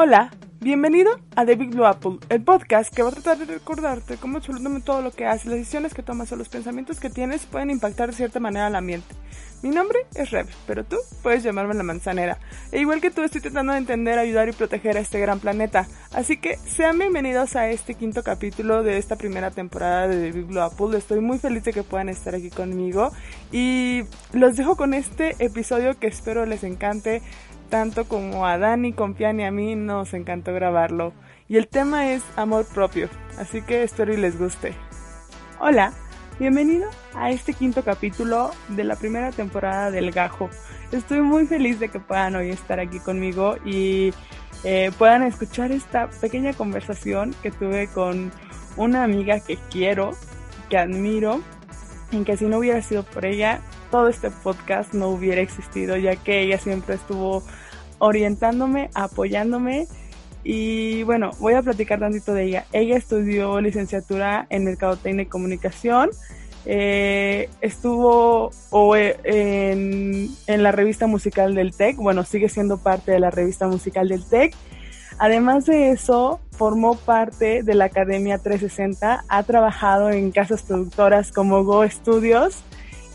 Hola, bienvenido a The Big Blue Apple, el podcast que va a tratar de recordarte cómo absolutamente todo lo que haces, las decisiones que tomas o los pensamientos que tienes pueden impactar de cierta manera al ambiente. Mi nombre es Rev, pero tú puedes llamarme la manzanera. E igual que tú estoy tratando de entender, ayudar y proteger a este gran planeta. Así que sean bienvenidos a este quinto capítulo de esta primera temporada de The Big Blue Apple. Estoy muy feliz de que puedan estar aquí conmigo. Y los dejo con este episodio que espero les encante tanto como a Dani, Compián y a mí nos encantó grabarlo. Y el tema es amor propio, así que espero y les guste. Hola, bienvenido a este quinto capítulo de la primera temporada del Gajo. Estoy muy feliz de que puedan hoy estar aquí conmigo y eh, puedan escuchar esta pequeña conversación que tuve con una amiga que quiero, que admiro, en que si no hubiera sido por ella, todo este podcast no hubiera existido, ya que ella siempre estuvo orientándome, apoyándome. Y bueno, voy a platicar tantito de ella. Ella estudió licenciatura en Mercadotecnia y Comunicación. Eh, estuvo o, eh, en, en, la revista musical del TEC, bueno, sigue siendo parte de la revista musical del TEC. Además de eso, formó parte de la Academia 360, ha trabajado en casas productoras como Go Studios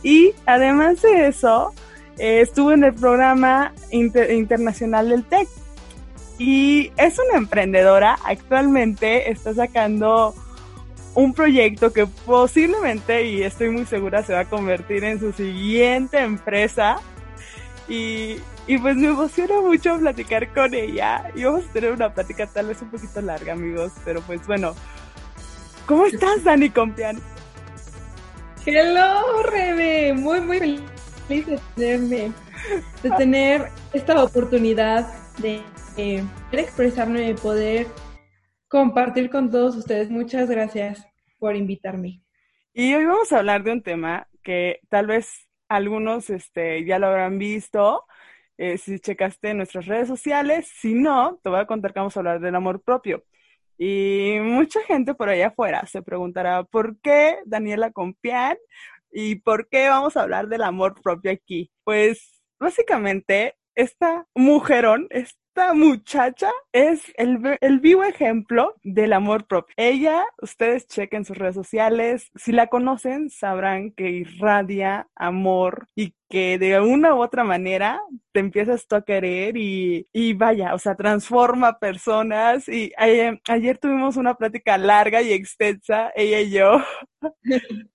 y además de eso, eh, estuvo en el programa internacional del TEC. Y es una emprendedora, actualmente está sacando un proyecto que posiblemente, y estoy muy segura, se va a convertir en su siguiente empresa. Y, y pues me emociona mucho platicar con ella. Y vamos a tener una plática tal vez un poquito larga, amigos. Pero pues bueno, ¿cómo estás, Dani Compian? Hello, Rebe. Muy, muy feliz de tenerme, de tener esta oportunidad de eh, expresarme, de poder compartir con todos ustedes. Muchas gracias por invitarme. Y hoy vamos a hablar de un tema que tal vez algunos este, ya lo habrán visto, eh, si checaste nuestras redes sociales. Si no, te voy a contar que vamos a hablar del amor propio. Y mucha gente por allá afuera se preguntará, ¿por qué Daniela Compián ¿Y por qué vamos a hablar del amor propio aquí? Pues básicamente esta mujerón, esta muchacha es el, el, vivo ejemplo del amor propio. Ella, ustedes chequen sus redes sociales, si la conocen sabrán que irradia amor y que de una u otra manera te empiezas tú a querer y, y vaya, o sea, transforma personas. Y ayer, ayer tuvimos una plática larga y extensa, ella y yo.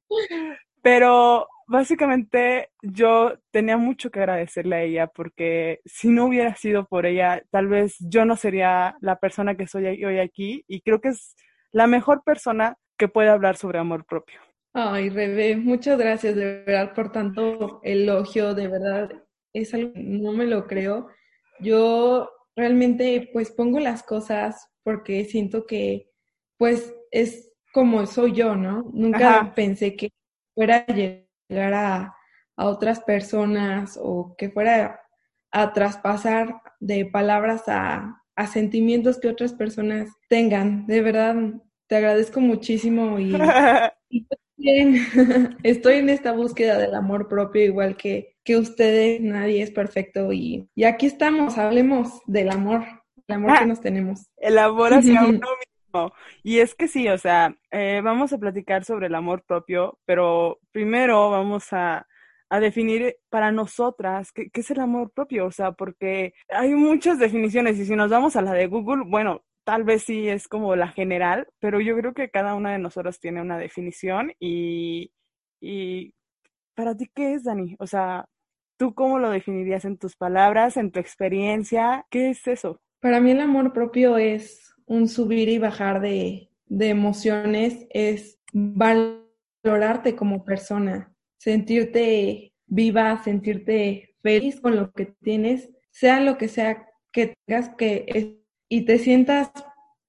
Pero básicamente yo tenía mucho que agradecerle a ella porque si no hubiera sido por ella, tal vez yo no sería la persona que soy hoy aquí y creo que es la mejor persona que puede hablar sobre amor propio. Ay, Rebe, muchas gracias de verdad por tanto elogio, de verdad es algo, no me lo creo. Yo realmente pues pongo las cosas porque siento que pues es como soy yo, ¿no? Nunca pensé que fuera a llegar a, otras personas o que fuera a traspasar de palabras a, sentimientos que otras personas tengan. De verdad, te agradezco muchísimo y, estoy en esta búsqueda del amor propio igual que, que ustedes, nadie es perfecto y, y aquí estamos, hablemos del amor, el amor que ah, nos tenemos. El amor hacia uno y es que sí, o sea, eh, vamos a platicar sobre el amor propio, pero primero vamos a, a definir para nosotras qué, qué, es el amor propio, o sea, porque hay muchas definiciones y si nos vamos a la de Google, bueno, tal vez sí es como la general, pero yo creo que cada una de nosotros tiene una definición y, y para ti, ¿qué es, Dani? O sea, ¿tú cómo lo definirías en tus palabras, en tu experiencia? ¿Qué es eso? Para mí el amor propio es un subir y bajar de, de emociones, es valorarte como persona, sentirte viva, sentirte feliz con lo que tienes, sea lo que sea que tengas que y te sientas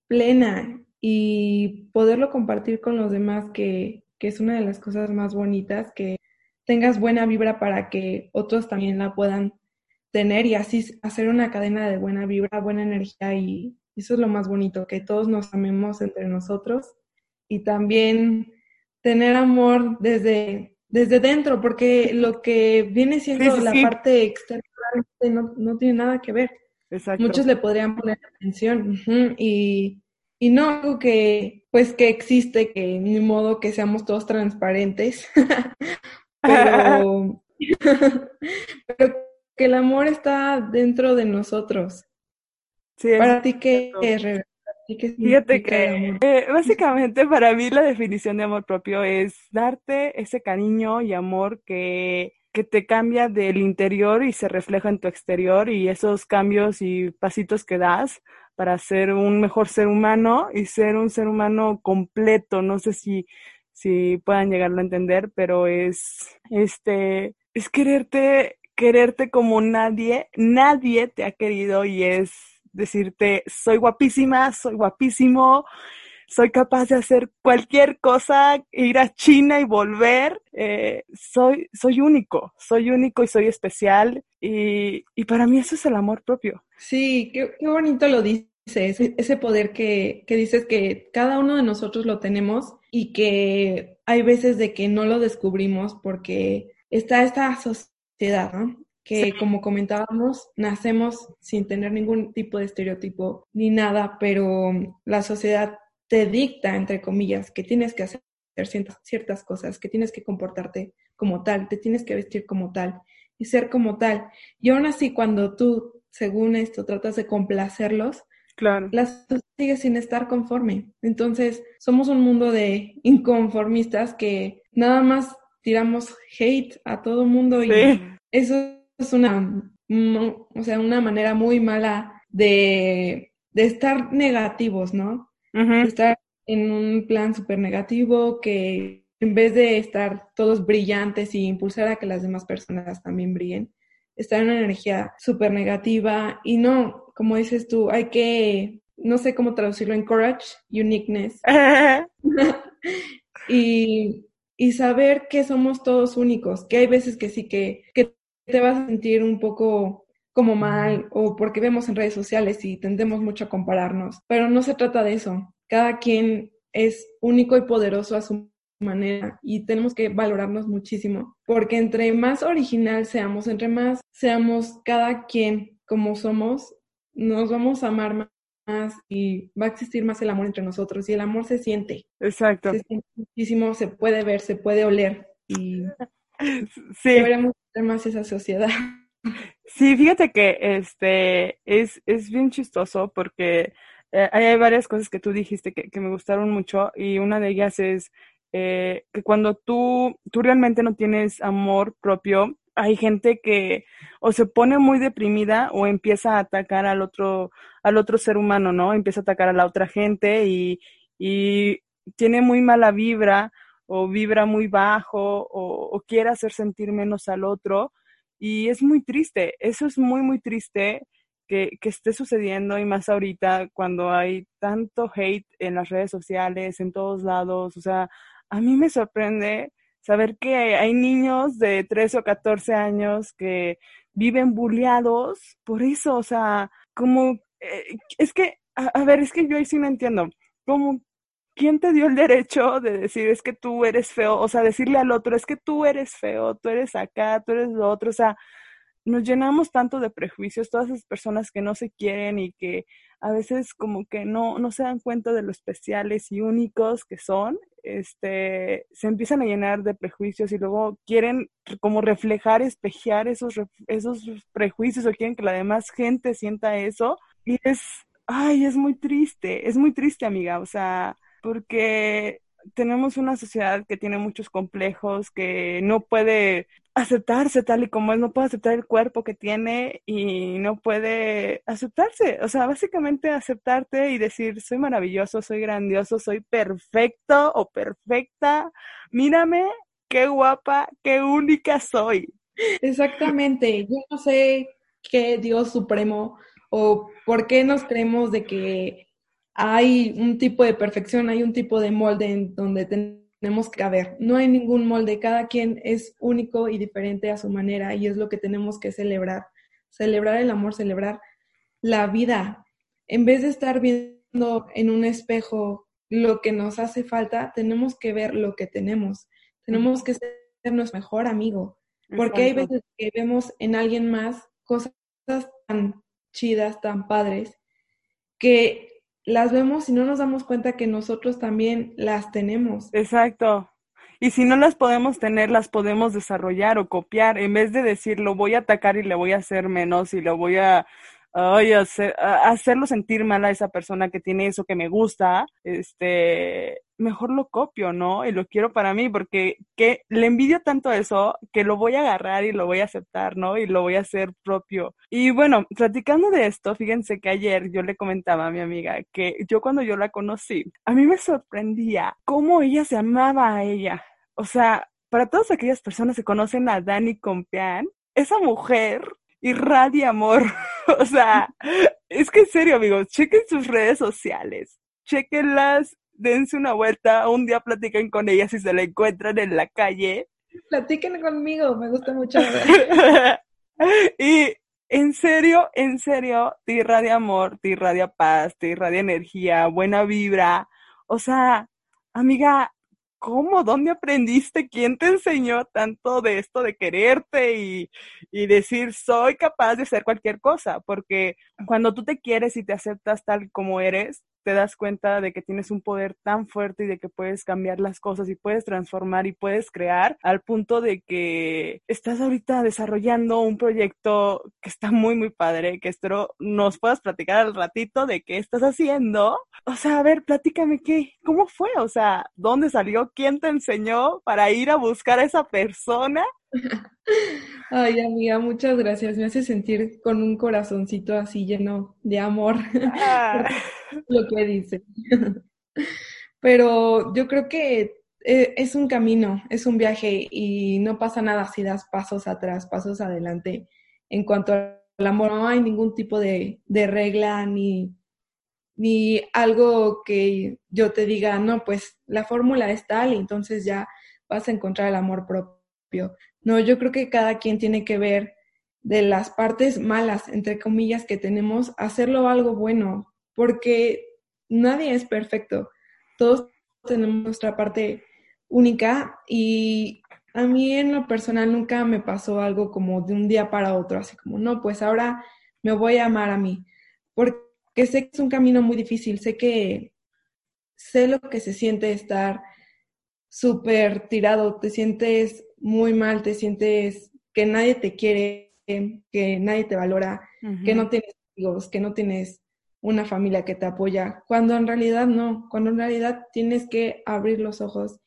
plena y poderlo compartir con los demás, que, que, es una de las cosas más bonitas, que tengas buena vibra para que otros también la puedan tener y así hacer una cadena de buena vibra, buena energía y, eso es lo más bonito, que todos nos amemos entre nosotros y también tener amor desde, desde dentro, porque lo que viene siendo la parte externa no, no, tiene nada que ver. Muchos le podrían poner atención y, y no algo que, pues que existe, que ni modo que seamos todos transparentes, pero, pero que el amor está dentro de nosotros. Sí, Para ti, ¿qué es? Fíjate que eh, básicamente para mí la definición de amor propio es darte ese cariño y amor que, que te cambia del interior y se refleja en tu exterior y esos cambios y pasitos que das para ser un mejor ser humano y ser un ser humano completo. No sé si, si puedan llegarlo a entender, pero es este es quererte, quererte como nadie, nadie te ha querido y es decirte, soy guapísima, soy guapísimo, soy capaz de hacer cualquier cosa, ir a China y volver. Eh, soy, soy único, soy único y soy especial. Y, y, para mí eso es el amor propio. Sí, qué, qué bonito lo dices, ese, poder que, que dices que cada uno de nosotros lo tenemos y que hay veces de que no lo descubrimos porque está esta sociedad, ¿no? Que como comentábamos, nacemos sin tener ningún tipo de estereotipo ni nada, pero la sociedad te dicta, entre comillas, que tienes que hacer ciertas, ciertas cosas, que tienes que comportarte como tal, te tienes que vestir como tal y ser como tal. Y aún así, cuando tú, según esto, tratas de complacerlos, claro. las sigues sin estar conforme. Entonces, somos un mundo de inconformistas que nada más tiramos hate a todo mundo y eso es una, o sea, una manera muy mala de, de estar negativos, ¿no? Estar en un plan súper negativo que en vez de estar todos brillantes y impulsar a que las demás personas también brillen, estar en una energía súper negativa y no, como dices tú, hay que, no sé cómo traducirlo, encourage uniqueness. y, y saber que somos todos únicos, que hay veces que sí que, que te vas a sentir un poco como mal o porque vemos en redes sociales y tendemos mucho a compararnos, pero no se trata de eso. Cada quien es único y poderoso a su manera y tenemos que valorarnos muchísimo, porque entre más original seamos, entre más seamos cada quien como somos, nos vamos a amar más y va a existir más el amor entre nosotros y el amor se siente. Exacto. Se siente muchísimo, se puede ver, se puede oler y sí. deberíamos más esa sociedad. Sí, fíjate que este es, es bien chistoso porque eh, hay varias cosas que tú dijiste que, que, me gustaron mucho y una de ellas es eh, que cuando tú, tú realmente no tienes amor propio, hay gente que o se pone muy deprimida o empieza a atacar al otro, al otro ser humano, ¿no? Empieza a atacar a la otra gente y, y tiene muy mala vibra o vibra muy bajo o, quiere hacer sentir menos al otro. Y es muy triste, eso es muy, muy triste que, que esté sucediendo y más ahorita cuando hay tanto hate en las redes sociales, en todos lados. O sea, a mí me sorprende saber que hay niños de 13 o 14 años que viven bulleados por eso, o sea, como, eh, es que, a, ver, es que yo ahí sí no entiendo, como ¿quién te dio el derecho de decir es que tú eres feo? O sea, decirle al otro, es que tú eres feo, tú eres acá, tú eres lo otro. O sea, nos llenamos tanto de prejuicios, todas esas personas que no se quieren y que a veces como que no, no se dan cuenta de lo especiales y únicos que son, este, se empiezan a llenar de prejuicios y luego quieren como reflejar, espejear esos, esos prejuicios o quieren que la demás gente sienta eso. Y es, ay, es muy triste, es muy triste, amiga. O sea, porque tenemos una sociedad que tiene muchos complejos, que no puede aceptarse tal y como es, no puede aceptar el cuerpo que tiene y no puede aceptarse, o sea, básicamente aceptarte y decir, soy maravilloso, soy grandioso, soy perfecto o perfecta, mírame, qué guapa, qué única soy. Exactamente, yo no sé qué Dios supremo o por qué nos creemos de que hay un tipo de perfección, hay un tipo de molde en donde tenemos que haber. No hay ningún molde, cada quien es único y diferente a su manera y es lo que tenemos que celebrar. Celebrar el amor, celebrar la vida. En vez de estar viendo en un espejo lo que nos hace falta, tenemos que ver lo que tenemos. Tenemos que ser nuestro mejor amigo, porque hay veces que vemos en alguien más cosas tan chidas, tan padres, que las vemos y no nos damos cuenta que nosotros también las tenemos. Exacto. Y si no las podemos tener, las podemos desarrollar o copiar, en vez de decir lo voy a atacar y le voy a hacer menos y lo voy a ay, hacer, hacerlo sentir mal a esa persona que tiene eso que me gusta, este, mejor lo copio, ¿no? Y lo quiero para mí, porque que le envidio tanto eso que lo voy a agarrar y lo voy a aceptar, ¿no? Y lo voy a hacer propio. Y bueno, platicando de esto, fíjense que ayer yo le comentaba a mi amiga que yo cuando yo la conocí, a mí me sorprendía cómo ella se amaba a ella. O sea, para todas aquellas personas que conocen a Dani Compián, esa mujer irradia amor. o sea, es que en serio, amigos, chequen sus redes sociales, chequenlas, dense una vuelta, un día platiquen con ella si se la encuentran en la calle. Platiquen conmigo, me gusta mucho. y en serio, en serio, te irradia amor, te irradia paz, te irradia energía, buena vibra. O sea, amiga, ¿cómo? ¿Dónde aprendiste? ¿Quién te enseñó tanto de esto de quererte y, y, decir, soy capaz de hacer cualquier cosa? Porque cuando tú te quieres y te aceptas tal como eres, te das cuenta de que tienes un poder tan fuerte y de que puedes cambiar las cosas y puedes transformar y puedes crear al punto de que estás ahorita desarrollando un proyecto que está muy, muy padre, que espero nos puedas platicar al ratito de qué estás haciendo. O sea, a ver, platícame qué, cómo fue, o sea, dónde salió, quién te enseñó para ir a buscar a esa persona Ay, amiga, muchas gracias. Me hace sentir con un corazoncito así lleno de amor. Ah. lo que dice. Pero yo creo que eh, es un camino, es un viaje y no pasa nada si das pasos atrás, pasos adelante. En cuanto al amor, no hay ningún tipo de, de regla ni, ni algo que yo te diga, no, pues la fórmula es tal y entonces ya vas a encontrar el amor propio. No, yo creo que cada quien tiene que ver de las partes malas, entre comillas, que tenemos, hacerlo algo bueno, porque nadie es perfecto. Todos tenemos nuestra parte única y a mí en lo personal nunca me pasó algo como de un día para otro, así como, no, pues ahora me voy a amar a mí, porque sé que es un camino muy difícil, sé que sé lo que se siente estar súper tirado, te sientes muy mal, te sientes que nadie te quiere, que nadie te valora, que no tienes amigos, que no tienes una familia que te apoya, cuando en realidad no, cuando en realidad tienes que abrir los ojos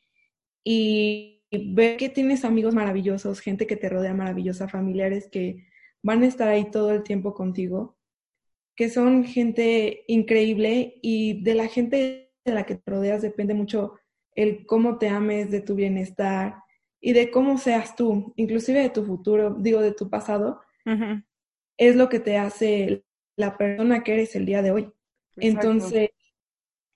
y ver que tienes amigos maravillosos, gente que te rodea maravillosa, familiares que van a estar ahí todo el tiempo contigo, que son gente increíble y de la gente de la que te rodeas depende mucho el cómo te ames, de tu bienestar, y de cómo seas tú, inclusive de tu futuro, digo, de tu pasado, es lo que te hace la persona que eres el día de hoy. Entonces,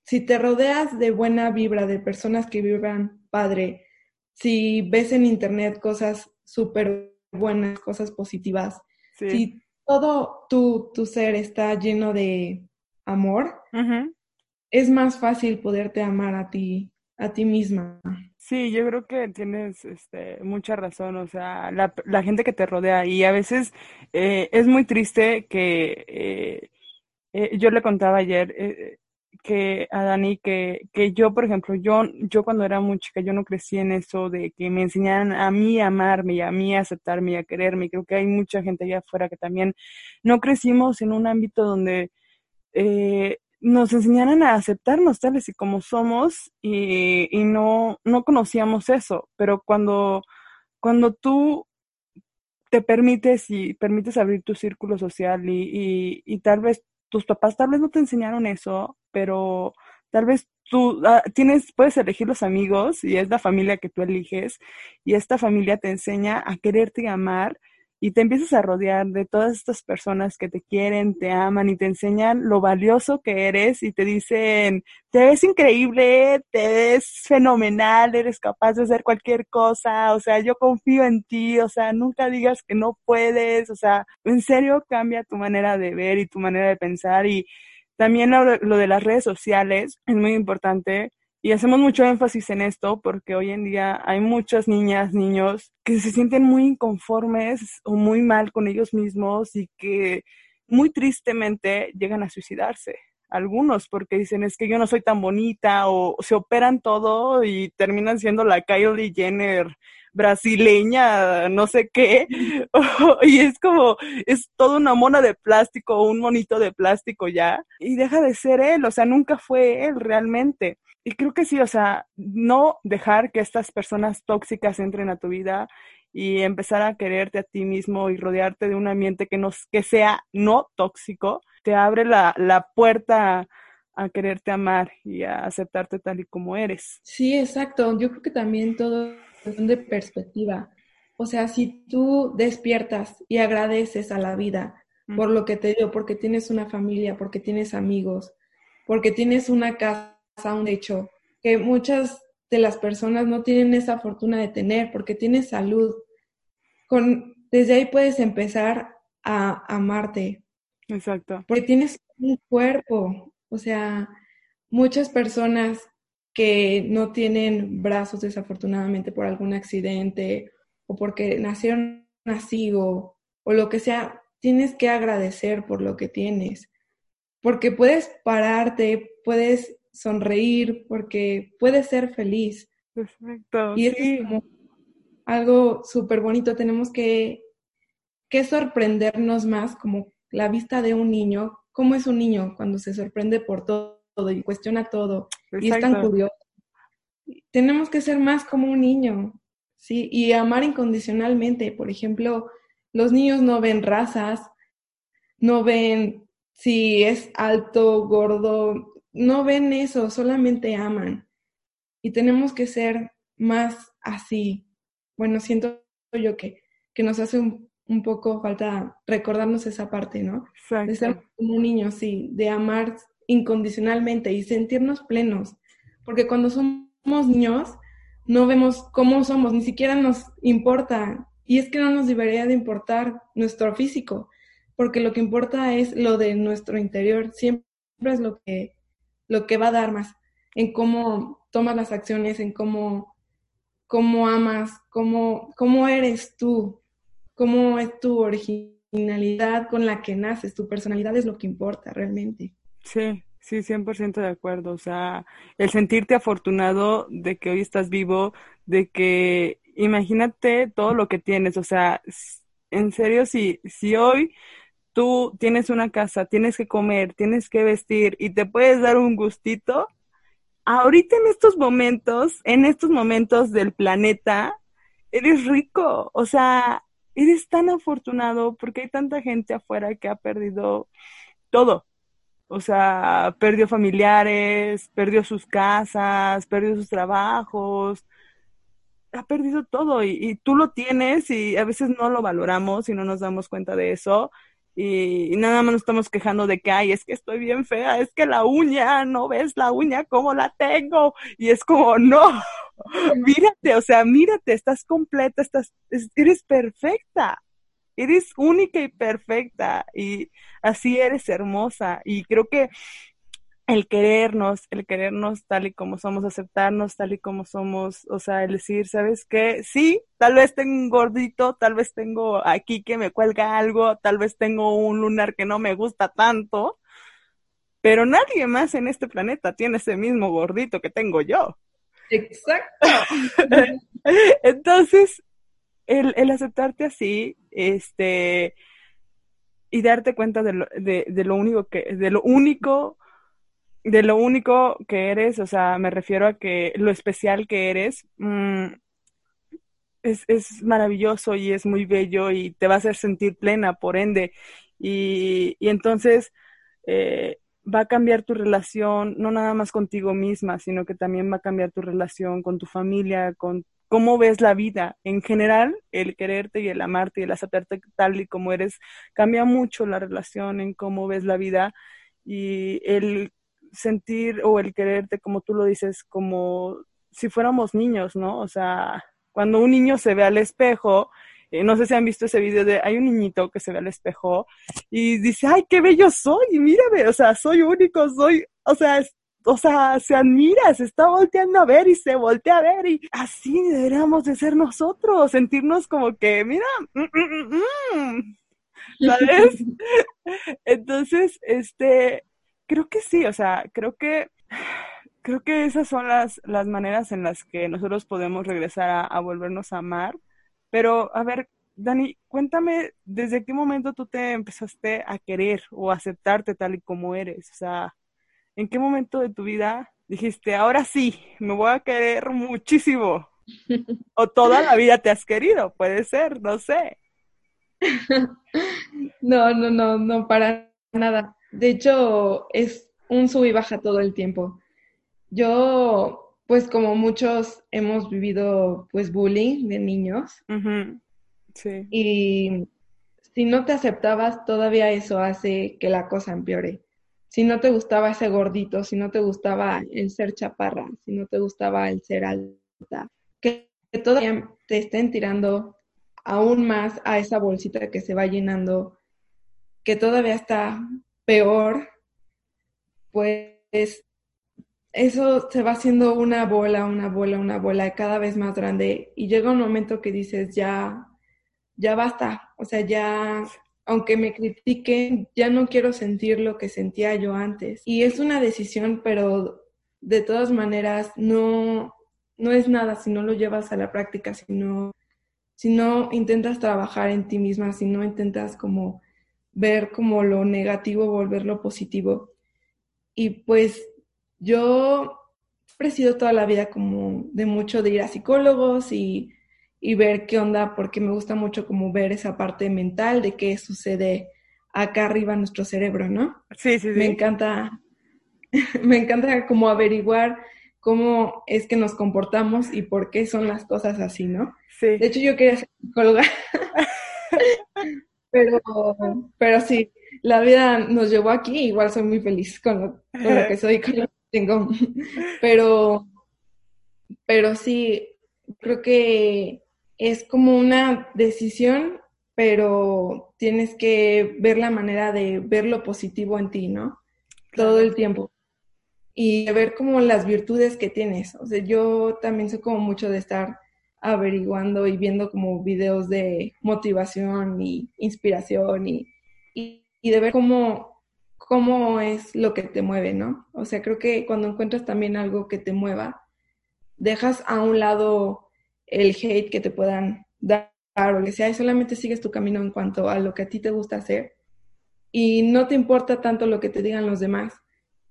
si te rodeas de buena vibra, de personas que vibran padre, si ves en internet cosas súper buenas, cosas positivas, si todo tu, tu, ser está lleno de amor, es más fácil poderte amar a ti, a ti misma. Sí, yo creo que tienes este, mucha razón, o sea, la, gente que te rodea y a veces eh, es muy triste que eh, eh, yo le contaba ayer que a Dani que, que yo, por ejemplo, yo, yo cuando era muy chica, yo no crecí en eso de que me enseñaran a mí amarme y a mí a aceptarme y a quererme. Creo que hay mucha gente allá afuera que también no crecimos en un ámbito donde eh, nos enseñaran a aceptarnos tales y como somos y, y, no, no conocíamos eso, pero cuando, cuando tú te permites y permites abrir tu círculo social y, y, y tal vez tus papás tal vez no te enseñaron eso, pero tal vez tú ah, tienes, puedes elegir los amigos y es la familia que tú eliges y esta familia te enseña a quererte y amar y te empiezas a rodear de todas estas personas que te quieren, te aman y te enseñan lo valioso que eres y te dicen, te ves increíble, te ves fenomenal, eres capaz de hacer cualquier cosa, o sea, yo confío en ti, o sea, nunca digas que no puedes, o sea, en serio cambia tu manera de ver y tu manera de pensar y también lo, de las redes sociales es muy importante y hacemos mucho énfasis en esto porque hoy en día hay muchas niñas, niños que se sienten muy inconformes o muy mal con ellos mismos y que muy tristemente llegan a suicidarse algunos porque dicen es que yo no soy tan bonita o se operan todo y terminan siendo la Kylie Jenner brasileña, no sé qué, y es como, es toda una mona de plástico, un monito de plástico ya, y deja de ser él, o sea, nunca fue él realmente. Y creo que sí, o sea, no dejar que estas personas tóxicas entren a tu vida y empezar a quererte a ti mismo y rodearte de un ambiente que, no, que sea no tóxico, te abre la, la puerta a quererte amar y a aceptarte tal y como eres. Sí, exacto. Yo creo que también todo de perspectiva. O sea, si tú despiertas y agradeces a la vida por lo que te dio, porque tienes una familia, porque tienes amigos, porque tienes una casa, un hecho, que muchas de las personas no tienen esa fortuna de tener, porque tienes salud. Con, desde ahí puedes empezar a amarte. Exacto. Porque tienes un cuerpo. O sea, muchas personas que no tienen brazos desafortunadamente por algún accidente o porque nacieron así o, o lo que sea, tienes que agradecer por lo que tienes, porque puedes pararte, puedes sonreír, porque puedes ser feliz. Perfecto. Y eso es como algo súper bonito. Tenemos que, que sorprendernos más como la vista de un niño. ¿Cómo es un niño cuando se sorprende por todo? y cuestiona todo y es tan curioso. Tenemos que ser más como un niño, ¿sí? Y amar incondicionalmente. Por ejemplo, los niños no ven razas, no ven si es alto, gordo, no ven eso, solamente aman. Y tenemos que ser más así. Bueno, siento yo que, que nos hace un, un poco falta recordarnos esa parte, ¿no? Exacto. De ser como un niño, sí, de amar incondicionalmente y sentirnos plenos. Porque cuando somos niños, no vemos cómo somos, ni siquiera nos importa. Y es que no nos debería de importar nuestro físico, porque lo que importa es lo de nuestro interior. Siempre es lo que, lo que va a dar más en cómo tomas las acciones, en cómo, cómo amas, cómo, cómo eres tú, cómo es tu originalidad con la que naces. Tu personalidad es lo que importa realmente. Sí, sí, 100% de acuerdo. O sea, el sentirte afortunado de que hoy estás vivo, de que imagínate todo lo que tienes. O sea, en serio, si, si hoy tú tienes una casa, tienes que comer, tienes que vestir y te puedes dar un gustito, ahorita en estos momentos, en estos momentos del planeta, eres rico. O sea, eres tan afortunado porque hay tanta gente afuera que ha perdido todo o sea, perdió familiares, perdió sus casas, perdió sus trabajos, ha perdido todo y, tú lo tienes y a veces no lo valoramos y no nos damos cuenta de eso y, nada más nos estamos quejando de que, ay, es que estoy bien fea, es que la uña, no ves la uña como la tengo y es como, no, mírate, o sea, mírate, estás completa, estás, eres perfecta eres única y perfecta y así eres hermosa. Y creo que el querernos, el querernos tal y como somos, aceptarnos tal y como somos, o sea, el decir, ¿sabes qué? Sí, tal vez tengo un gordito, tal vez tengo aquí que me cuelga algo, tal vez tengo un lunar que no me gusta tanto, pero nadie más en este planeta tiene ese mismo gordito que tengo yo. Exacto. Entonces, el, el aceptarte así, este, y darte cuenta de lo, de, de lo único que, de lo único, de lo único que eres, o sea, me refiero a que lo especial que eres, mmm, es, es maravilloso y es muy bello y te va a hacer sentir plena, por ende. Y, y entonces eh, va a cambiar tu relación, no nada más contigo misma, sino que también va a cambiar tu relación con tu familia, con cómo ves la vida. En general, el quererte y el amarte y el aceptarte tal y como eres cambia mucho la relación en cómo ves la vida y el sentir o el quererte, como tú lo dices, como si fuéramos niños, ¿no? O sea, cuando un niño se ve al espejo, eh, no sé si han visto ese video de hay un niñito que se ve al espejo y dice, ay, qué bello soy, y mírame, o sea, soy único, soy, o sea, o sea, se admira, se está volteando a ver y se voltea a ver y así deberíamos de ser nosotros, sentirnos como que, mira, mm, mm, mm, ¿sabes? Entonces, este, creo que sí, o sea, creo que creo que esas son las, las maneras en las que nosotros podemos regresar a, a, volvernos a amar. Pero, a ver, Dani, cuéntame, ¿desde qué momento tú te empezaste a querer o aceptarte tal y como eres? O sea, ¿en qué momento de tu vida dijiste, ahora sí, me voy a querer muchísimo? o toda la vida te has querido, puede ser, no sé. No, no, no, no, para nada. De hecho, es un sub y baja todo el tiempo. Yo, pues como muchos hemos vivido pues bullying de niños. Sí. Y si no te aceptabas, todavía eso hace que la cosa empeore. Si no te gustaba ese gordito, si no te gustaba el ser chaparra, si no te gustaba el ser alta, que, que todavía te estén tirando aún más a esa bolsita que se va llenando, que todavía está peor, pues eso se va haciendo una bola, una bola, una bola cada vez más grande y llega un momento que dices, ya, ya basta, o sea, ya, aunque me critiquen, ya no quiero sentir lo que sentía yo antes. Y es una decisión, pero de todas maneras no, no es nada si no lo llevas a la práctica, si no, si no intentas trabajar en ti misma, si no intentas como ver como lo negativo, volverlo positivo. Y pues yo he sido toda la vida como de mucho de ir a psicólogos y, y, ver qué onda, porque me gusta mucho como ver esa parte mental de qué sucede acá arriba en nuestro cerebro, ¿no? Sí, sí, sí. Me encanta, me encanta como averiguar cómo es que nos comportamos y por qué son las cosas así, ¿no? Sí. De hecho, yo quería ser psicóloga. pero, pero sí, la vida nos llevó aquí, igual soy muy feliz con lo, con lo que soy, con lo tengo. Pero, pero sí, creo que es como una decisión, pero tienes que ver la manera de ver lo positivo en ti, ¿no? Todo el tiempo. Y ver como las virtudes que tienes. O sea, yo también soy como mucho de estar averiguando y viendo como videos de motivación y inspiración y, y, de ver cómo cómo es lo que te mueve, ¿no? O sea, creo que cuando encuentras también algo que te mueva, dejas a un lado el hate que te puedan dar o que sea, y solamente sigues tu camino en cuanto a lo que a ti te gusta hacer y no te importa tanto lo que te digan los demás.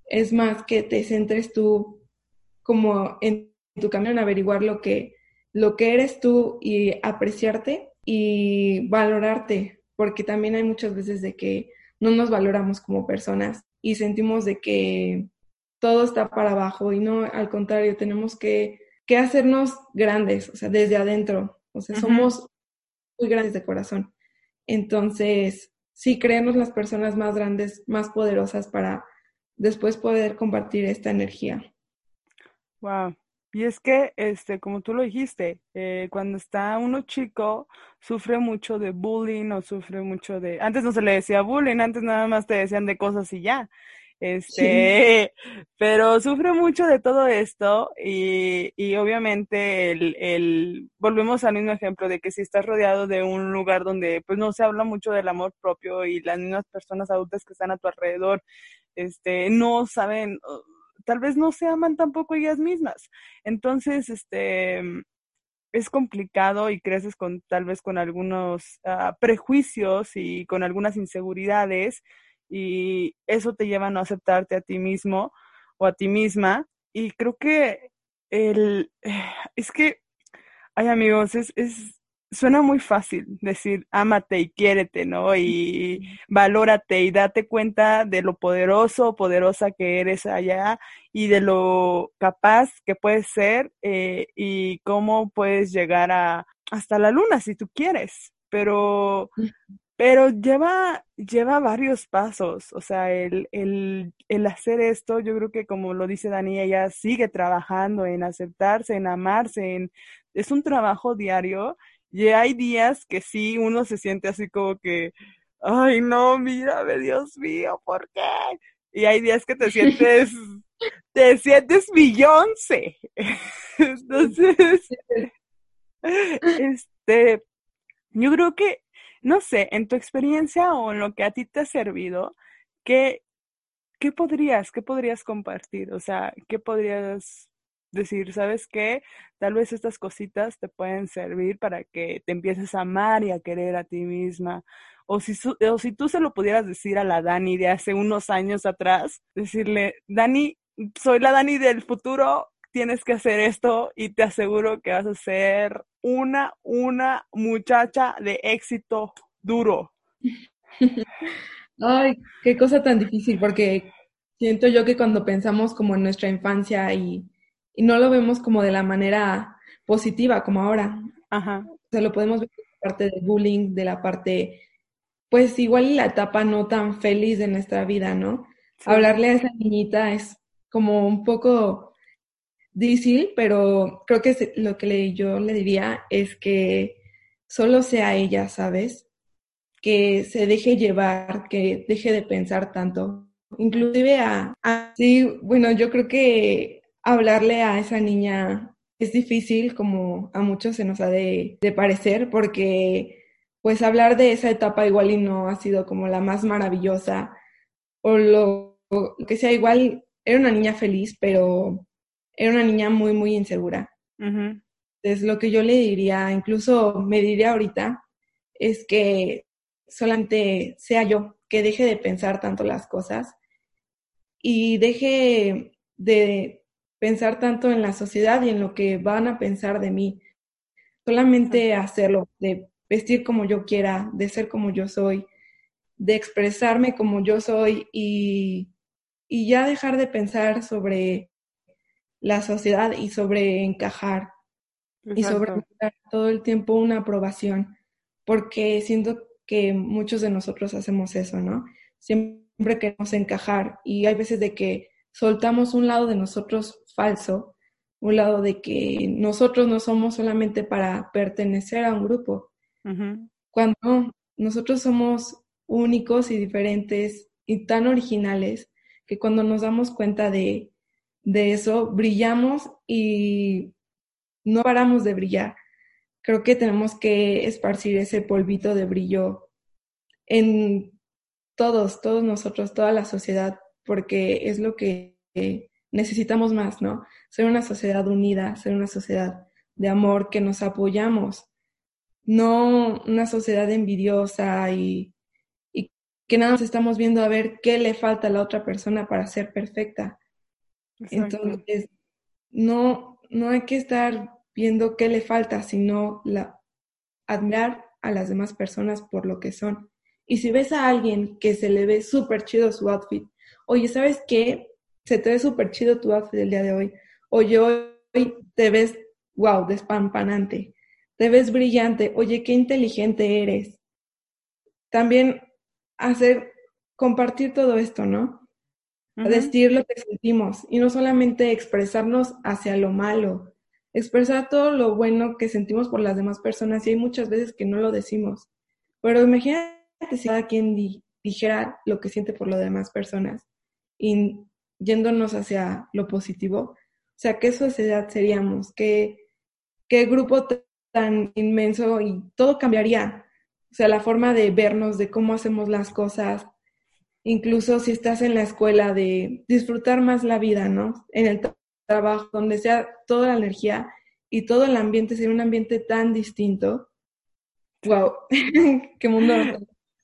Es más que te centres tú como en tu camino en averiguar lo que, lo que eres tú y apreciarte y valorarte, porque también hay muchas veces de que no nos valoramos como personas y sentimos de que todo está para abajo y no, al contrario, tenemos que, que hacernos grandes, o sea, desde adentro, o sea, somos muy grandes de corazón. Entonces, sí, creemos las personas más grandes, más poderosas para después poder compartir esta energía. Wow. Y es que, este, como tú lo dijiste, eh, cuando está uno chico, sufre mucho de bullying o sufre mucho de... Antes no se le decía bullying, antes nada más te decían de cosas y ya. Este, pero sufre mucho de todo esto y, y obviamente el, el, volvemos al mismo ejemplo de que si estás rodeado de un lugar donde pues no se habla mucho del amor propio y las mismas personas adultas que están a tu alrededor, este, no saben, tal vez no se aman tampoco ellas mismas. Entonces, este, es complicado y creces con tal vez con algunos uh, prejuicios y con algunas inseguridades y eso te lleva a no aceptarte a ti mismo o a ti misma. Y creo que el, es que, ay amigos, es, es, suena muy fácil decir ámate y quiérete, ¿no? Y valórate y date cuenta de lo poderoso o poderosa que eres allá y de lo capaz que puedes ser eh, y cómo puedes llegar a hasta la luna si tú quieres. Pero, pero lleva, lleva varios pasos. O sea, el, el, el hacer esto, yo creo que como lo dice Dani, ella sigue trabajando en aceptarse, en amarse, en, es un trabajo diario y hay días que sí uno se siente así como que, ay, no, mírame, Dios mío, ¿por qué? Y hay días que te sientes, te sientes Beyoncé. Entonces, este, yo creo que no sé, en tu experiencia o en lo que a ti te ha servido, ¿qué, qué podrías, qué podrías compartir? O sea, ¿qué podrías decir, sabes qué? Tal vez estas cositas te pueden servir para que te empieces a amar y a querer a ti misma. O si, o si tú se lo pudieras decir a la Dani de hace unos años atrás, decirle, Dani, soy la Dani del futuro, tienes que hacer esto y te aseguro que vas a ser una, una muchacha de éxito duro. Ay, qué cosa tan difícil, porque siento yo que cuando pensamos como en nuestra infancia y, y no lo vemos como de la manera positiva como ahora, Ajá. o sea, lo podemos ver de la parte del bullying, de la parte, pues igual la etapa no tan feliz de nuestra vida, ¿no? Hablarle a esa niñita es como un poco difícil, pero creo que lo que le, yo le diría es que solo sea ella, ¿sabes? Que se deje llevar, que deje de pensar tanto. Inclusive a, sí, bueno, yo creo que hablarle a esa niña es difícil, como a muchos se nos ha de, de parecer, porque pues hablar de esa etapa igual y no ha sido como la más maravillosa, o lo, o que sea, igual era una niña feliz, pero era una niña muy, muy insegura. Entonces, lo que yo le diría, incluso me diría ahorita, es que solamente sea yo, que deje de pensar tanto las cosas y deje de pensar tanto en la sociedad y en lo que van a pensar de mí. Solamente hacerlo, de vestir como yo quiera, de ser como yo soy, de expresarme como yo soy y, y ya dejar de pensar sobre la sociedad y sobre encajar Exacto. y sobre todo el tiempo una aprobación, porque siento que muchos de nosotros hacemos eso, ¿no? Siempre queremos encajar y hay veces de que soltamos un lado de nosotros falso, un lado de que nosotros no somos solamente para pertenecer a un grupo, uh -huh. cuando nosotros somos únicos y diferentes y tan originales que cuando nos damos cuenta de de eso, brillamos y no paramos de brillar. Creo que tenemos que esparcir ese polvito de brillo en todos, todos nosotros, toda la sociedad, porque es lo que necesitamos más, ¿no? Ser una sociedad unida, ser una sociedad de amor, que nos apoyamos, no una sociedad envidiosa y, y que nada más estamos viendo a ver qué le falta a la otra persona para ser perfecta Exacto. Entonces, no, no hay que estar viendo qué le falta, sino la, admirar a las demás personas por lo que son. Y si ves a alguien que se le ve súper chido su outfit, oye, ¿sabes qué? Se te ve súper chido tu outfit el día de hoy. Oye, hoy te ves, wow, despampanante. Te ves brillante. Oye, qué inteligente eres. También hacer, compartir todo esto, ¿no? Uh -huh. decir lo que sentimos y no solamente expresarnos hacia lo malo, expresar todo lo bueno que sentimos por las demás personas y hay muchas veces que no lo decimos. Pero imagínate si cada quien di dijera lo que siente por las demás personas y yéndonos hacia lo positivo. O sea, ¿qué sociedad seríamos? ¿Qué, qué grupo tan inmenso? Y todo cambiaría. O sea, la forma de vernos, de cómo hacemos las cosas, incluso si estás en la escuela, de disfrutar más la vida, ¿no? En el trabajo, donde sea toda la energía y todo el ambiente sea un ambiente tan distinto. ¡Wow! ¡Qué mundo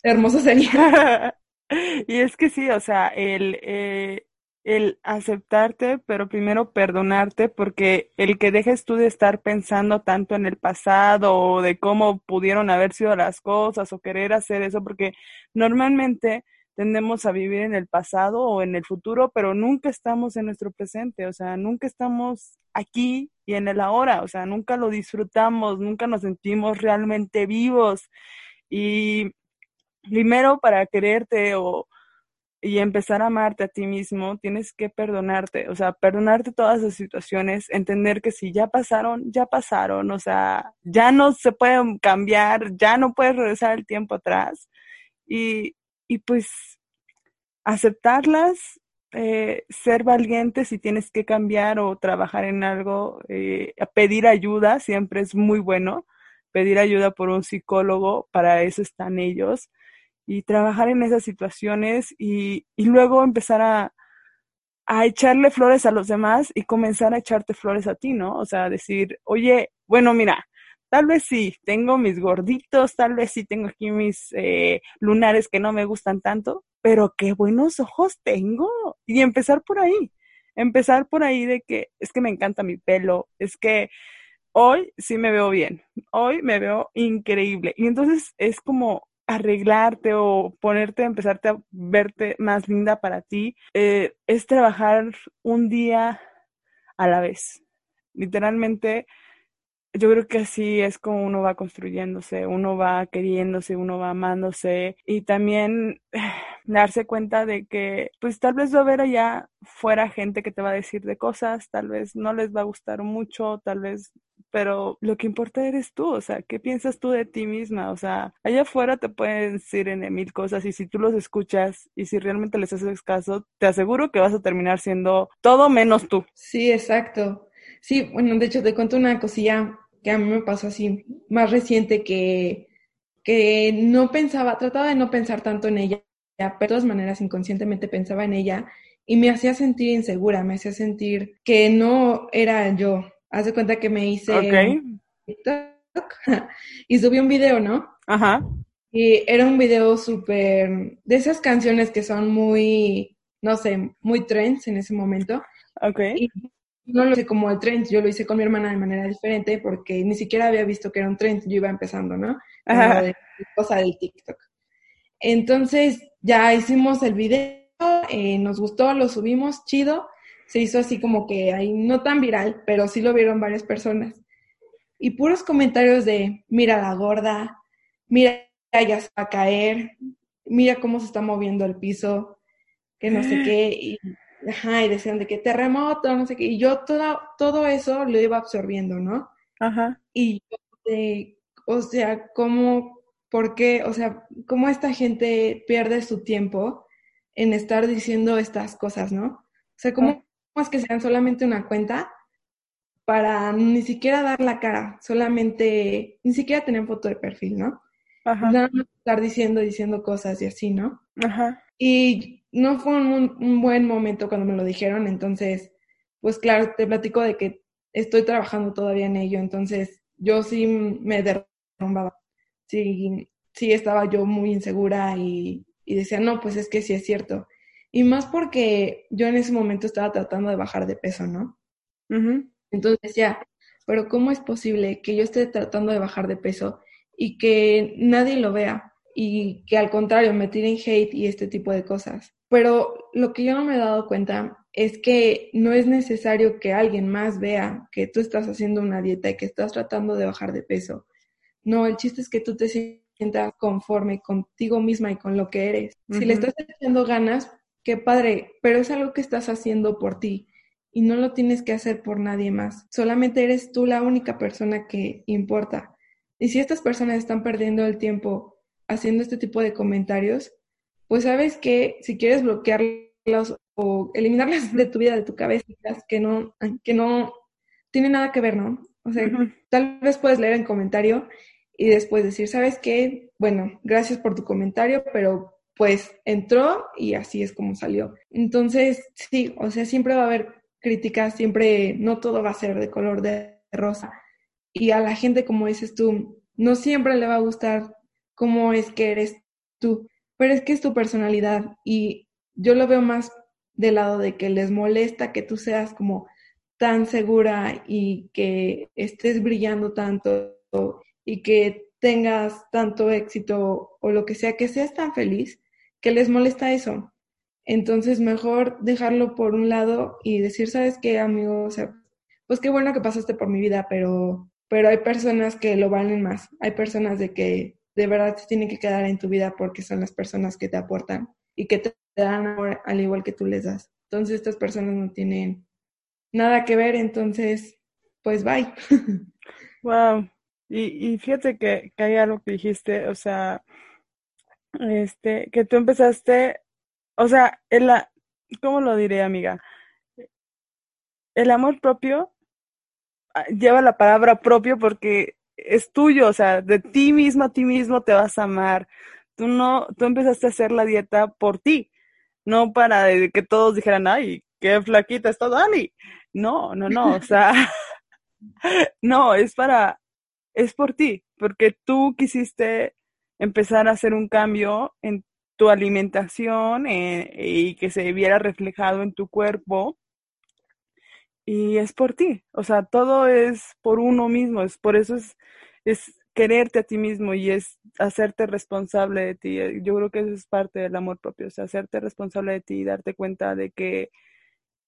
hermoso sería! y es que sí, o sea, el, eh, el aceptarte, pero primero perdonarte, porque el que dejes tú de estar pensando tanto en el pasado o de cómo pudieron haber sido las cosas o querer hacer eso, porque normalmente tendemos a vivir en el pasado o en el futuro, pero nunca estamos en nuestro presente, o sea, nunca estamos aquí y en el ahora, o sea, nunca lo disfrutamos, nunca nos sentimos realmente vivos. Y primero para quererte o y empezar a amarte a ti mismo, tienes que perdonarte, o sea, perdonarte todas las situaciones, entender que si ya pasaron, ya pasaron, o sea, ya no se pueden cambiar, ya no puedes regresar el tiempo atrás. Y, y pues aceptarlas, eh, ser valiente si tienes que cambiar o trabajar en algo, eh, pedir ayuda siempre es muy bueno, pedir ayuda por un psicólogo, para eso están ellos, y trabajar en esas situaciones y, y luego empezar a, a echarle flores a los demás y comenzar a echarte flores a ti, ¿no? O sea, decir, oye, bueno, mira, tal vez sí, tengo mis gorditos, tal vez sí tengo aquí mis eh, lunares que no me gustan tanto, pero qué buenos ojos tengo. Y empezar por ahí, empezar por ahí de que es que me encanta mi pelo, es que hoy sí me veo bien, hoy me veo increíble. Y entonces es como arreglarte o ponerte, empezarte a verte más linda para ti, eh, es trabajar un día a la vez. Literalmente, yo creo que así es como uno va construyéndose, uno va queriéndose, uno va amándose y también darse cuenta de que pues tal vez va a haber allá fuera gente que te va a decir de cosas, tal vez no les va a gustar mucho, tal vez pero lo que importa eres tú, o sea, ¿qué piensas tú de ti misma? O sea, allá afuera te pueden decir en mil cosas y si tú los escuchas y si realmente les haces caso, te aseguro que vas a terminar siendo todo menos tú. Sí, exacto. Sí, bueno, de hecho te cuento una cosilla que a mí me pasó así, más reciente que, que no pensaba, trataba de no pensar tanto en ella, pero de todas maneras inconscientemente pensaba en ella y me hacía sentir insegura, me hacía sentir que no era yo, Haz de cuenta que me hice TikTok y subí un video, ¿no? Ajá. Y era un video súper de esas canciones que son muy, no sé, muy trends en ese momento. Ok. Y no lo hice como el trend, yo lo hice con mi hermana de manera diferente porque ni siquiera había visto que era un trend, yo iba empezando, ¿no? Ajá. De, cosa del TikTok. Entonces ya hicimos el video, eh, nos gustó, lo subimos, chido se hizo así como que ahí no tan viral, pero sí lo vieron varias personas. Y puros comentarios de, mira la gorda, mira, ya se va a caer, mira cómo se está moviendo el piso, que no sé qué, y, ajá, y decían de que terremoto, no sé qué, y yo todo, todo eso lo iba absorbiendo, ¿no? Ajá. Y yo, o sea, cómo, por qué, o sea, cómo esta gente pierde su tiempo en estar diciendo estas cosas, ¿no? O sea, cómo es que sean solamente una cuenta para ni siquiera dar la cara, solamente, ni siquiera tener foto de perfil, ¿no? Ajá. Nada más estar diciendo, diciendo cosas y así, ¿no? Ajá. Y no fue un, un, buen momento cuando me lo dijeron, entonces, pues claro, te platico de que estoy trabajando todavía en ello, entonces yo sí me derrumbaba, sí, sí estaba yo muy insegura y, y decía, no, pues es que sí es cierto. Y más porque yo en ese momento estaba tratando de bajar de peso, ¿no? Entonces decía, pero ¿cómo es posible que yo esté tratando de bajar de peso y que nadie lo vea? Y que al contrario me tiren hate y este tipo de cosas. Pero lo que yo no me he dado cuenta es que no es necesario que alguien más vea que tú estás haciendo una dieta y que estás tratando de bajar de peso. No, el chiste es que tú te sientas conforme contigo misma y con lo que eres. Si le estás echando ganas, qué padre, pero es algo que estás haciendo por ti y no lo tienes que hacer por nadie más. Solamente eres tú la única persona que importa. Y si estas personas están perdiendo el tiempo haciendo este tipo de comentarios, pues sabes que si quieres bloquearlos o eliminarlas de tu vida, de tu cabeza, que no, que no tiene nada que ver, ¿no? O sea, tal vez puedes leer el comentario y después decir, ¿sabes qué? Bueno, gracias por tu comentario, pero pues entró y así es como salió. Entonces, sí, o sea, siempre va a haber críticas, siempre, no todo va a ser de color de rosa. Y a la gente, como dices tú, no siempre le va a gustar cómo es que eres tú, pero es que es tu personalidad y yo lo veo más del lado de que les molesta que tú seas como tan segura y que estés brillando tanto y que tengas tanto éxito o lo que sea, que seas tan feliz que les molesta eso. Entonces, mejor dejarlo por un lado y decir, ¿sabes qué, amigo? O sea, pues qué bueno que pasaste por mi vida, pero, pero hay personas que lo valen más. Hay personas de que de verdad se tienen que quedar en tu vida porque son las personas que te aportan y que te dan amor al igual que tú les das. Entonces, estas personas no tienen nada que ver, entonces, pues bye. Wow. Y, y fíjate que, que hay algo que dijiste, o sea, este, que tú empezaste, o sea, el, ¿cómo lo diré, amiga? El amor propio ah, lleva la palabra propio porque es tuyo, o sea, de ti mismo a ti mismo te vas a amar. Tú no, tú empezaste a hacer la dieta por ti, no para que todos dijeran, ay, qué flaquita está Dani. No, no, no, o sea, no, es para, es por ti, porque tú quisiste empezar a hacer un cambio en tu alimentación eh, y que se viera reflejado en tu cuerpo. Y es por ti, o sea, todo es por uno mismo, es por eso es, es quererte a ti mismo y es hacerte responsable de ti. Yo creo que eso es parte del amor propio, o sea, hacerte responsable de ti y darte cuenta de que,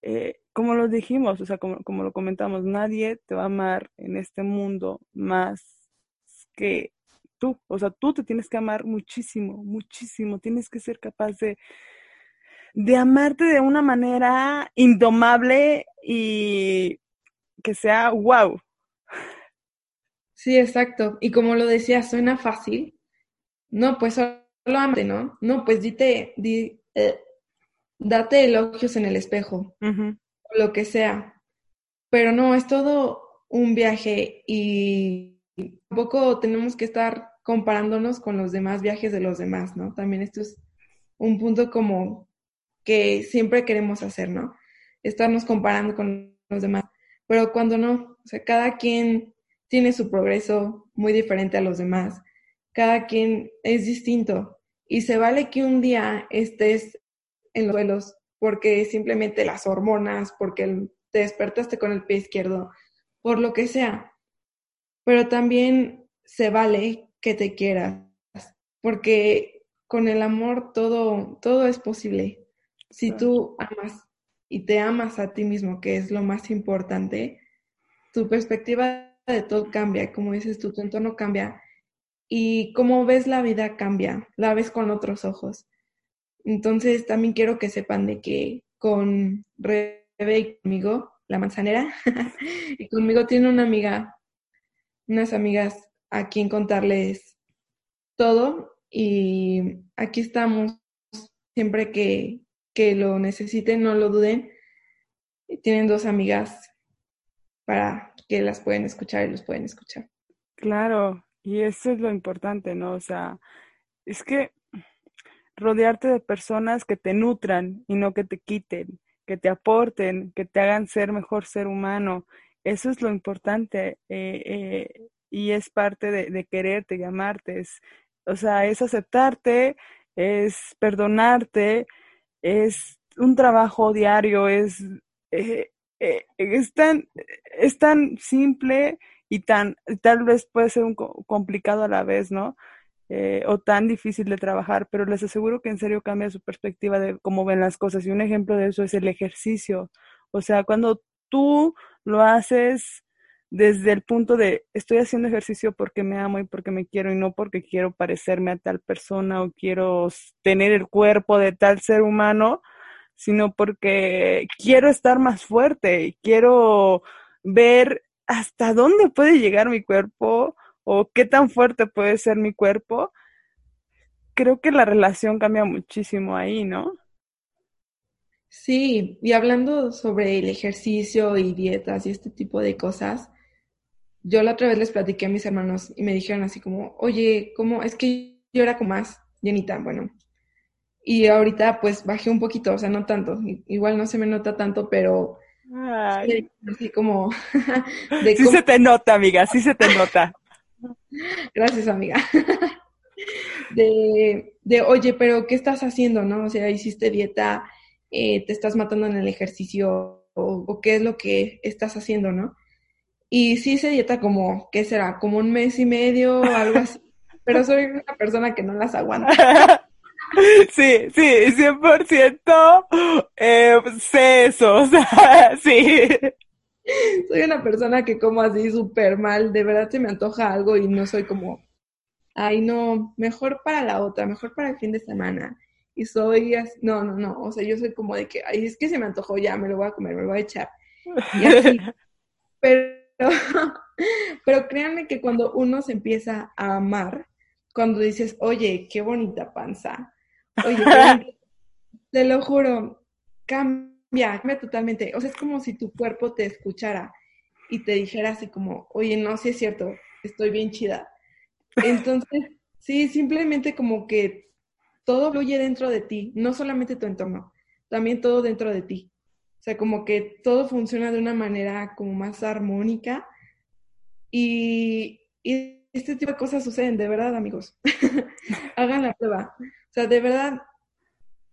eh, como lo dijimos, o sea, como, como lo comentamos, nadie te va a amar en este mundo más que tú, o sea, tú te tienes que amar muchísimo, muchísimo, tienes que ser capaz de, de amarte de una manera indomable y que sea wow. Sí, exacto. Y como lo decía, suena fácil. No, pues solo amate, ¿no? No, pues dite, di, eh, date elogios en el espejo, lo que sea. Pero no, es todo un viaje y tampoco tenemos que estar comparándonos con los demás viajes de los demás, ¿no? También esto es un punto como que siempre queremos hacer, ¿no? Estarnos comparando con los demás. Pero cuando no, o sea, cada quien tiene su progreso muy diferente a los demás. Cada quien es distinto. Y se vale que un día estés en los suelos porque simplemente las hormonas, porque te despertaste con el pie izquierdo, por lo que sea. Pero también se vale que te quieras, porque con el amor todo, todo es posible. Si tú amas y te amas a ti mismo, que es lo más importante, tu perspectiva de todo cambia, como dices tú, tu entorno cambia y cómo ves la vida cambia, la ves con otros ojos. Entonces también quiero que sepan de que con Rebe y conmigo, la manzanera, y conmigo tiene una amiga, unas amigas a quien contarles todo y aquí estamos siempre que, que lo necesiten, no lo duden. Tienen dos amigas para que las pueden escuchar y los pueden escuchar. Claro, y eso es lo importante, ¿no? O sea, es que rodearte de personas que te nutran y no que te quiten, que te aporten, que te hagan ser mejor ser humano, eso es lo importante. Eh, eh, y es parte de, quererte y amarte. Es, o sea, es aceptarte, es perdonarte, es un trabajo diario, es, eh, eh, es, tan, es tan simple y tan, tal vez puede ser un complicado a la vez, ¿no? Eh, o tan difícil de trabajar, pero les aseguro que en serio cambia su perspectiva de cómo ven las cosas. Y un ejemplo de eso es el ejercicio. O sea, cuando tú lo haces desde el punto de estoy haciendo ejercicio porque me amo y porque me quiero y no porque quiero parecerme a tal persona o quiero tener el cuerpo de tal ser humano, sino porque quiero estar más fuerte y quiero ver hasta dónde puede llegar mi cuerpo o qué tan fuerte puede ser mi cuerpo. Creo que la relación cambia muchísimo ahí, ¿no? Sí, y hablando sobre el ejercicio y dietas y este tipo de cosas, yo la otra vez les platiqué a mis hermanos y me dijeron así como, oye, ¿cómo? Es que yo era como más llenita, bueno. Y ahorita pues bajé un poquito, o sea, no tanto, igual no se me nota tanto, pero Ay. así como... sí se te nota, amiga, sí se te nota. Gracias, amiga. de, de, oye, pero ¿qué estás haciendo, no? O sea, hiciste dieta, eh, te estás matando en el ejercicio, o, o qué es lo que estás haciendo, ¿no? Y sí hice dieta como, ¿qué será? Como un mes y medio o algo así. Pero soy una persona que no las aguanta. Sí, sí, 100% eh, sé eso, o sea, sí. Soy una persona que como así súper mal, de verdad se me antoja algo y no soy como, ay no, mejor para la otra, mejor para el fin de semana. Y soy así, no, no, no, o sea, yo soy como de que, ay, es que se me antojó ya, me lo voy a comer, me lo voy a echar. Y así. Pero pero, créanme que cuando uno se empieza a amar, cuando dices, oye, qué bonita panza, oye, te lo juro, cambia, cambia totalmente. O sea, es como si tu cuerpo te escuchara y te dijera así como, oye, no, sí es cierto, estoy bien chida. Entonces, sí, simplemente como que todo fluye dentro de ti, no solamente tu entorno, también todo dentro de ti. O sea, como que todo funciona de una manera como más armónica y, y este tipo de cosas suceden, de verdad, amigos. Hagan la prueba. O sea, de verdad,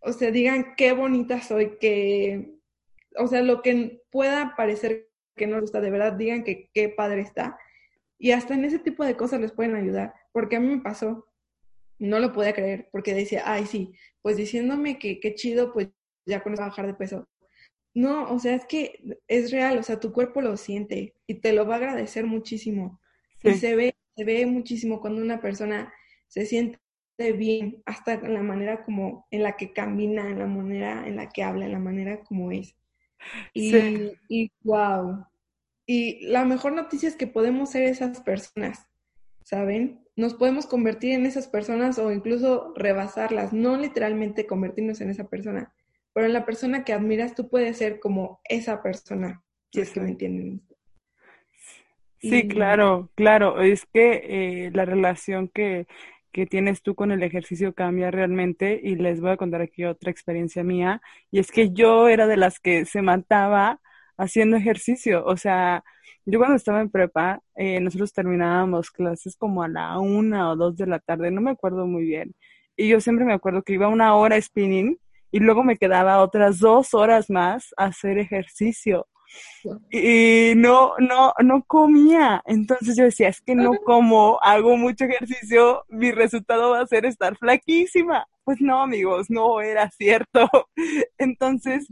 o sea, digan qué bonita soy, que, o sea, lo que pueda parecer que no les gusta, de verdad, digan que qué padre está. Y hasta en ese tipo de cosas les pueden ayudar, porque a mí me pasó, no lo podía creer, porque decía, ay, sí, pues diciéndome que qué chido, pues ya con eso bajar de peso. No, o sea, es que es real, o sea, tu cuerpo lo siente y te lo va a agradecer muchísimo. Y se ve, se ve muchísimo cuando una persona se siente bien, hasta en la manera como en la que camina, en la manera en la que habla, en la manera como es. Y, y wow. Y la mejor noticia es que podemos ser esas personas, ¿saben? Nos podemos convertir en esas personas o incluso rebasarlas, no literalmente convertirnos en esa persona, pero en la persona que admiras tú puedes ser como esa persona, si es que me entienden. Sí, claro, claro. Es que eh, la relación que, que tienes tú con el ejercicio cambia realmente y les voy a contar aquí otra experiencia mía y es que yo era de las que se mataba haciendo ejercicio, o sea, yo cuando estaba en prepa, eh, nosotros terminábamos clases como a la una o dos de la tarde, no me acuerdo muy bien, y yo siempre me acuerdo que iba una hora spinning y luego me quedaba otras dos horas más a hacer ejercicio y no, no, no comía. Entonces yo decía, es que no como, hago mucho ejercicio, mi resultado va a ser estar flaquísima. Pues no, amigos, no era cierto. Entonces,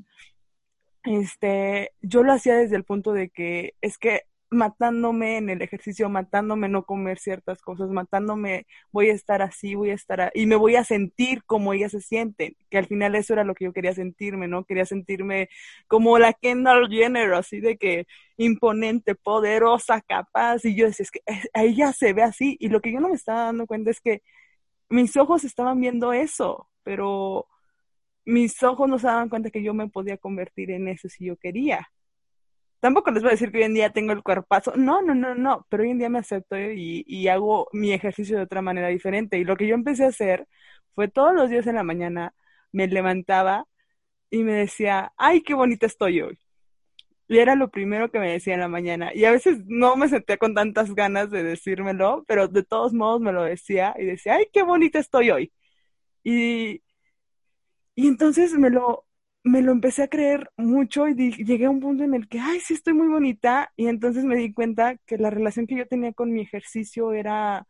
este, yo lo hacía desde el punto de que es que matándome en el ejercicio, matándome no comer ciertas cosas, matándome voy a estar así, voy a estar y me voy a sentir como ellas se sienten, que al final eso era lo que yo quería sentirme, ¿no? Quería sentirme como la Kendall Jenner, así de que imponente, poderosa, capaz, y yo decía, es que a ella se ve así, y lo que yo no me estaba dando cuenta es que mis ojos estaban viendo eso, pero mis ojos no se daban cuenta que yo me podía convertir en eso si yo quería tampoco les voy a decir que hoy en día tengo el cuerpazo. No, no, no, no. Pero hoy en día me acepto y, y hago mi ejercicio de otra manera diferente. Y lo que yo empecé a hacer fue todos los días en la mañana me levantaba y me decía, ay, qué bonita estoy hoy. Y era lo primero que me decía en la mañana. Y a veces no me sentía con tantas ganas de decírmelo, pero de todos modos me lo decía y decía, ay, qué bonita estoy hoy. Y, y entonces me lo, me lo empecé a creer mucho y llegué a un punto en el que, ay, sí estoy muy bonita. Y entonces me di cuenta que la relación que yo tenía con mi ejercicio era,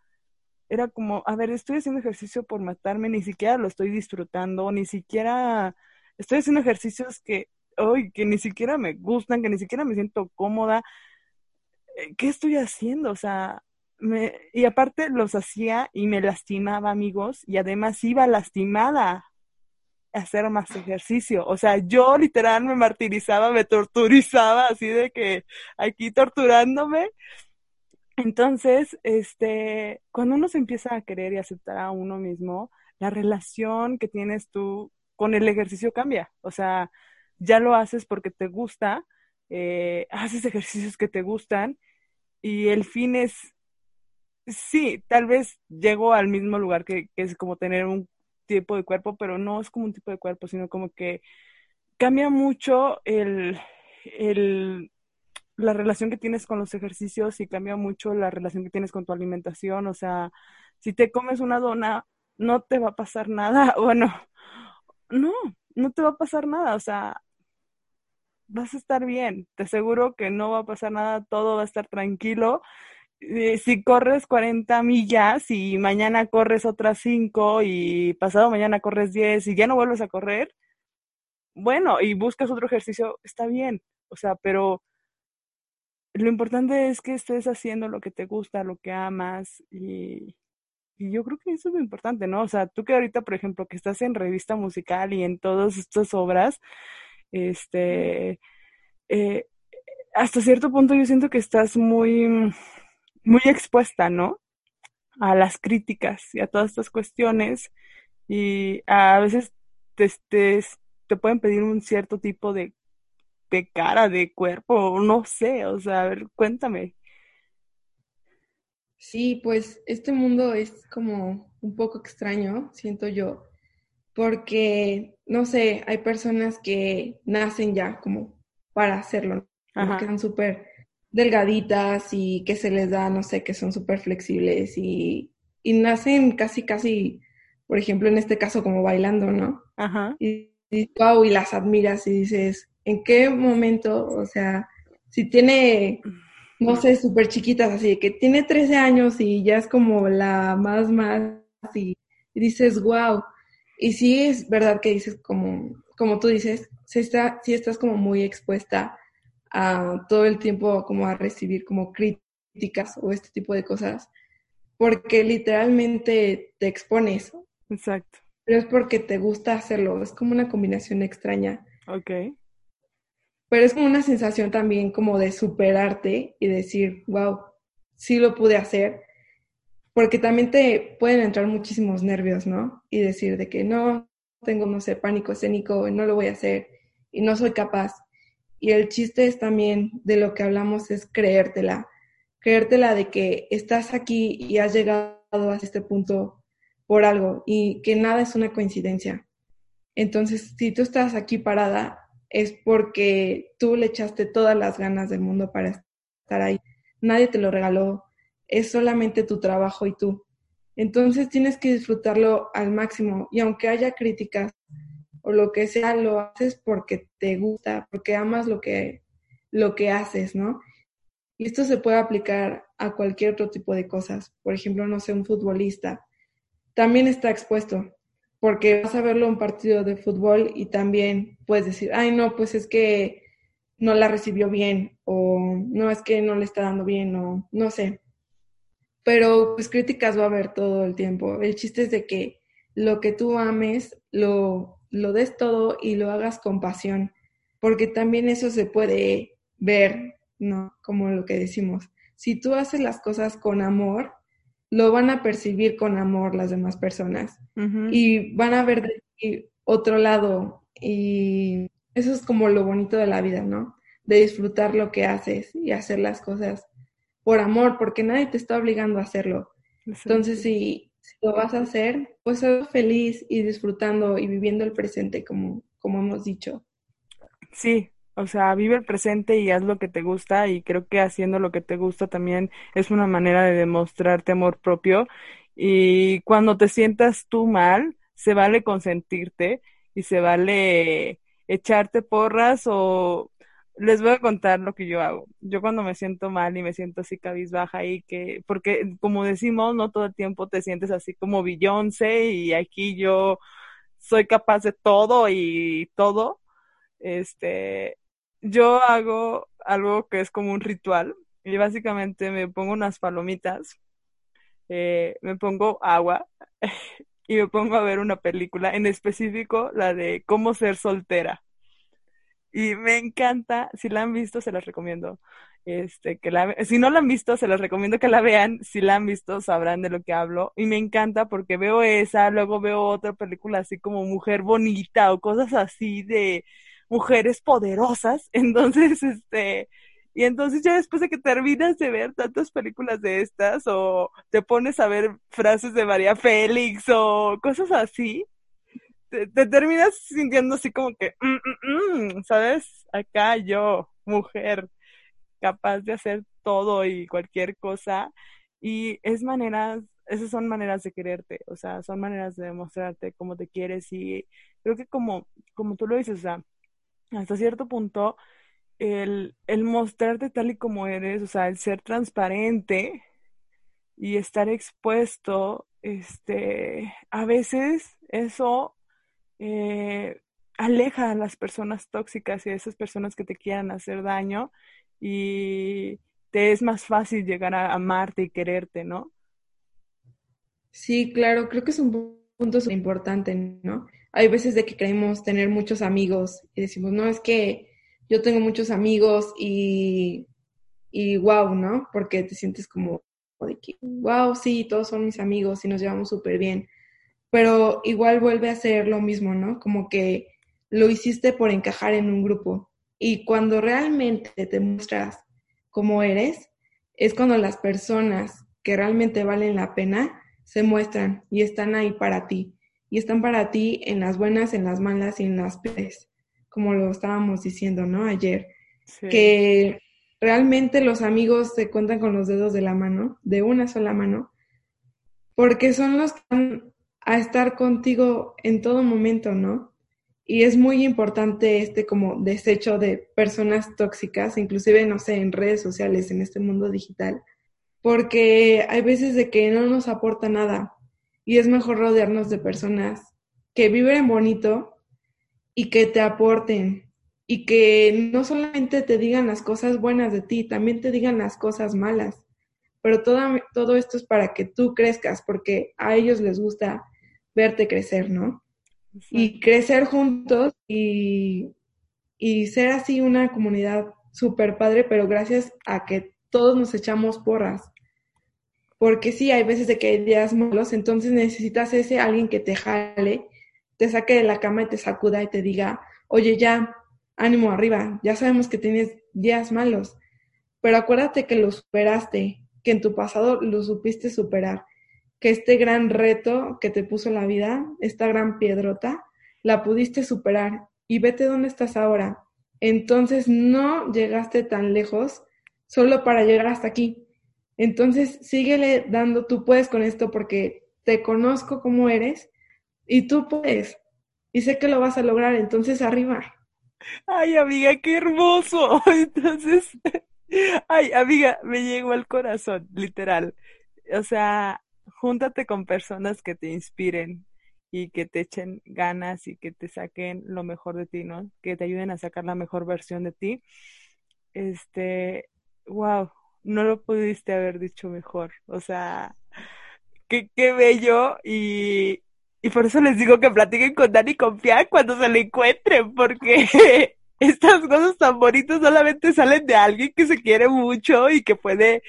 era como, a ver, estoy haciendo ejercicio por matarme, ni siquiera lo estoy disfrutando, ni siquiera estoy haciendo ejercicios que, hoy, que ni siquiera me gustan, que ni siquiera me siento cómoda. Eh, ¿Qué estoy haciendo? O sea, me, y aparte los hacía y me lastimaba, amigos, y además iba lastimada hacer más ejercicio. O sea, yo literal me martirizaba, me torturizaba, así de que aquí torturándome. Entonces, este, cuando uno se empieza a querer y aceptar a uno mismo, la relación que tienes tú con el ejercicio cambia. O sea, ya lo haces porque te gusta, eh, haces ejercicios que te gustan y el fin es, sí, tal vez llego al mismo lugar que, que es como tener un tipo de cuerpo, pero no es como un tipo de cuerpo, sino como que cambia mucho el, el, la relación que tienes con los ejercicios y cambia mucho la relación que tienes con tu alimentación. O sea, si te comes una dona, no te va a pasar nada. Bueno, no, no te va a pasar nada. O sea, vas a estar bien. Te aseguro que no va a pasar nada, todo va a estar tranquilo eh, si corres 40 millas y mañana corres otras 5 y pasado mañana corres 10 y ya no vuelves a correr, bueno, y buscas otro ejercicio, está bien, o sea, pero lo importante es que estés haciendo lo que te gusta, lo que amas y, yo creo que eso es lo importante, ¿no? O sea, tú que ahorita, por ejemplo, que estás en revista musical y en todas estas obras, este, eh, hasta cierto punto yo siento que estás muy muy expuesta, ¿no? A las críticas y a todas estas cuestiones y a veces te, te, pueden pedir un cierto tipo de, de cara, de cuerpo, no sé, o sea, a ver, cuéntame. Sí, pues este mundo es como un poco extraño, siento yo, porque, no sé, hay personas que nacen ya como para hacerlo, que son súper delgaditas y que se les da, no sé, que son súper flexibles y, y, nacen casi, casi, por ejemplo, en este caso como bailando, ¿no? Ajá. Y, y wow, y las admiras y dices, ¿en qué momento, o sea, si tiene no sé, súper chiquitas, así que tiene 13 años y ya es como la más, más, y, dices, wow. Y sí es verdad que dices, como, como tú dices, sí, está, sí estás como muy expuesta a todo el tiempo como a recibir como críticas o este tipo de cosas, porque literalmente te expones. Exacto. Pero es porque te gusta hacerlo, es como una combinación extraña. Ok pero es como una sensación también como de superarte y decir, wow, sí lo pude hacer, porque también te pueden entrar muchísimos nervios, ¿no? Y decir de que no, tengo, no sé, pánico escénico, no lo voy a hacer y no soy capaz. Y el chiste es también de lo que hablamos es creértela, creértela de que estás aquí y has llegado a este punto por algo y que nada es una coincidencia. Entonces, si tú estás aquí parada, es porque tú le echaste todas las ganas del mundo para estar ahí. Nadie te lo regaló, es solamente tu trabajo y tú. Entonces tienes que disfrutarlo al máximo y aunque haya críticas o lo que sea, lo haces porque te gusta, porque amas lo que, lo que haces, ¿no? Y esto se puede aplicar a cualquier otro tipo de cosas. Por ejemplo, no sé, un futbolista también está expuesto porque vas a verlo un partido de fútbol y también puedes decir, ay, no, pues es que no la recibió bien o no es que no le está dando bien o no sé. Pero pues críticas va a haber todo el tiempo. El chiste es de que lo que tú ames, lo, lo des todo y lo hagas con pasión, porque también eso se puede ver, ¿no? Como lo que decimos. Si tú haces las cosas con amor, lo van a percibir con amor las demás personas y van a ver de otro lado y eso es como lo bonito de la vida, ¿no? De disfrutar lo que haces y hacer las cosas por amor, porque nadie te está obligando a hacerlo. Entonces, si, lo vas a hacer, pues ser feliz y disfrutando y viviendo el presente, como, como hemos dicho. Sí, o sea, vive el presente y haz lo que te gusta y creo que haciendo lo que te gusta también es una manera de demostrarte amor propio y cuando te sientas tú mal, se vale consentirte y se vale echarte porras o les voy a contar lo que yo hago. Yo cuando me siento mal y me siento así cabizbaja y que, porque como decimos, no todo el tiempo te sientes así como Beyoncé y aquí yo soy capaz de todo y todo. Este, yo hago algo que es como un ritual y básicamente me pongo unas palomitas, eh, me pongo agua y me pongo a ver una película, en específico la de Cómo ser soltera. Y me encanta, si la han visto, se las recomiendo. Este, que la, si no la han visto, se las recomiendo que la vean. Si la han visto, sabrán de lo que hablo. Y me encanta porque veo esa, luego veo otra película así como Mujer Bonita o cosas así de mujeres poderosas. Entonces, este, y entonces ya después de que terminas de ver tantas películas de estas o te pones a ver frases de María Félix o cosas así, te, terminas sintiendo así como que, mm, mm, mm", ¿sabes? Acá yo, mujer, capaz de hacer todo y cualquier cosa. Y es maneras, esas son maneras de quererte, o sea, son maneras de demostrarte cómo te quieres y creo que como, como tú lo dices, o sea, hasta cierto punto, el, el mostrarte tal y como eres, o sea, el ser transparente y estar expuesto, este, a veces eso eh, aleja a las personas tóxicas y a esas personas que te quieran hacer daño y te es más fácil llegar a amarte y quererte, ¿no? Sí, claro, creo que es un punto importante, ¿no? hay veces de que creemos tener muchos amigos y decimos, no, es que yo tengo muchos amigos y, y wow, ¿no? Porque te sientes como de que, wow, sí, todos son mis amigos y nos llevamos súper bien. Pero igual vuelve a ser lo mismo, ¿no? Como que lo hiciste por encajar en un grupo. Y cuando realmente te muestras cómo eres, es cuando las personas que realmente valen la pena se muestran y están ahí para ti. Y están para ti en las buenas, en las malas y en las peores, como lo estábamos diciendo, ¿no? Ayer. Que realmente los amigos se cuentan con los dedos de la mano, de una sola mano, porque son los que van a estar contigo en todo momento, ¿no? Y es muy importante este como desecho de personas tóxicas, inclusive, no sé, en redes sociales, en este mundo digital, porque hay veces de que no nos aporta nada y es mejor rodearnos de personas que viven bonito y que te aporten y que no solamente te digan las cosas buenas de ti, también te digan las cosas malas. Pero todo, todo esto es para que tú crezcas, porque a ellos les gusta verte crecer, ¿no? y crecer juntos y, y ser así una comunidad súper padre, pero gracias a que todos nos echamos porras. Porque sí, hay veces de que hay días malos, entonces necesitas ese alguien que te jale, te saque de la cama y te sacuda y te diga, oye, ya, ánimo arriba, ya sabemos que tienes días malos, pero acuérdate que lo superaste, que en tu pasado lo supiste superar que este gran reto que te puso la vida, esta gran piedrota, la pudiste superar y vete dónde estás ahora. Entonces no llegaste tan lejos solo para llegar hasta aquí. Entonces síguele dando, tú puedes con esto porque te conozco como eres y tú puedes. Y sé que lo vas a lograr, entonces arriba. Ay, amiga, qué hermoso. Entonces, ay, amiga, me llegó al corazón, literal. O sea, júntate con personas que te inspiren y que te echen ganas y que te saquen lo mejor de ti, ¿no? Que te ayuden a sacar la mejor versión de ti. Este, wow, no lo pudiste haber dicho mejor. O sea, qué, qué bello y, y por eso les digo que platiquen con Dani Confiar cuando se le encuentren, porque estas cosas tan bonitas solamente salen de alguien que se quiere mucho y que puede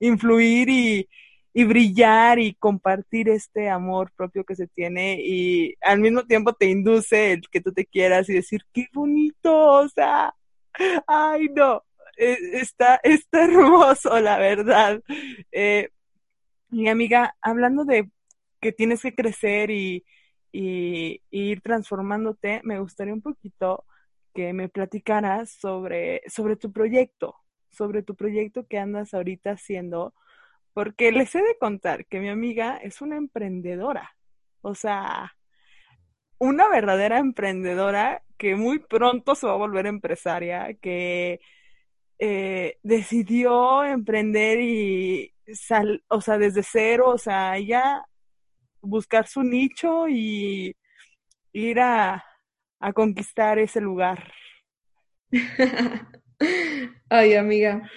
influir y, y brillar y compartir este amor propio que se tiene y al mismo tiempo te induce el que tú te quieras y decir, qué bonito, o sea, ay no, e, está, está hermoso, la verdad. Eh, mi amiga, hablando de que tienes que crecer y, y, ir transformándote, me gustaría un poquito que me platicaras sobre, sobre tu proyecto, sobre tu proyecto que andas ahorita haciendo porque les he de contar que mi amiga es una emprendedora, o sea, una verdadera emprendedora que muy pronto se va a volver empresaria, que eh, decidió emprender y sal, o sea, desde cero, o sea, ella buscar su nicho y ir a, a conquistar ese lugar. Ay, amiga,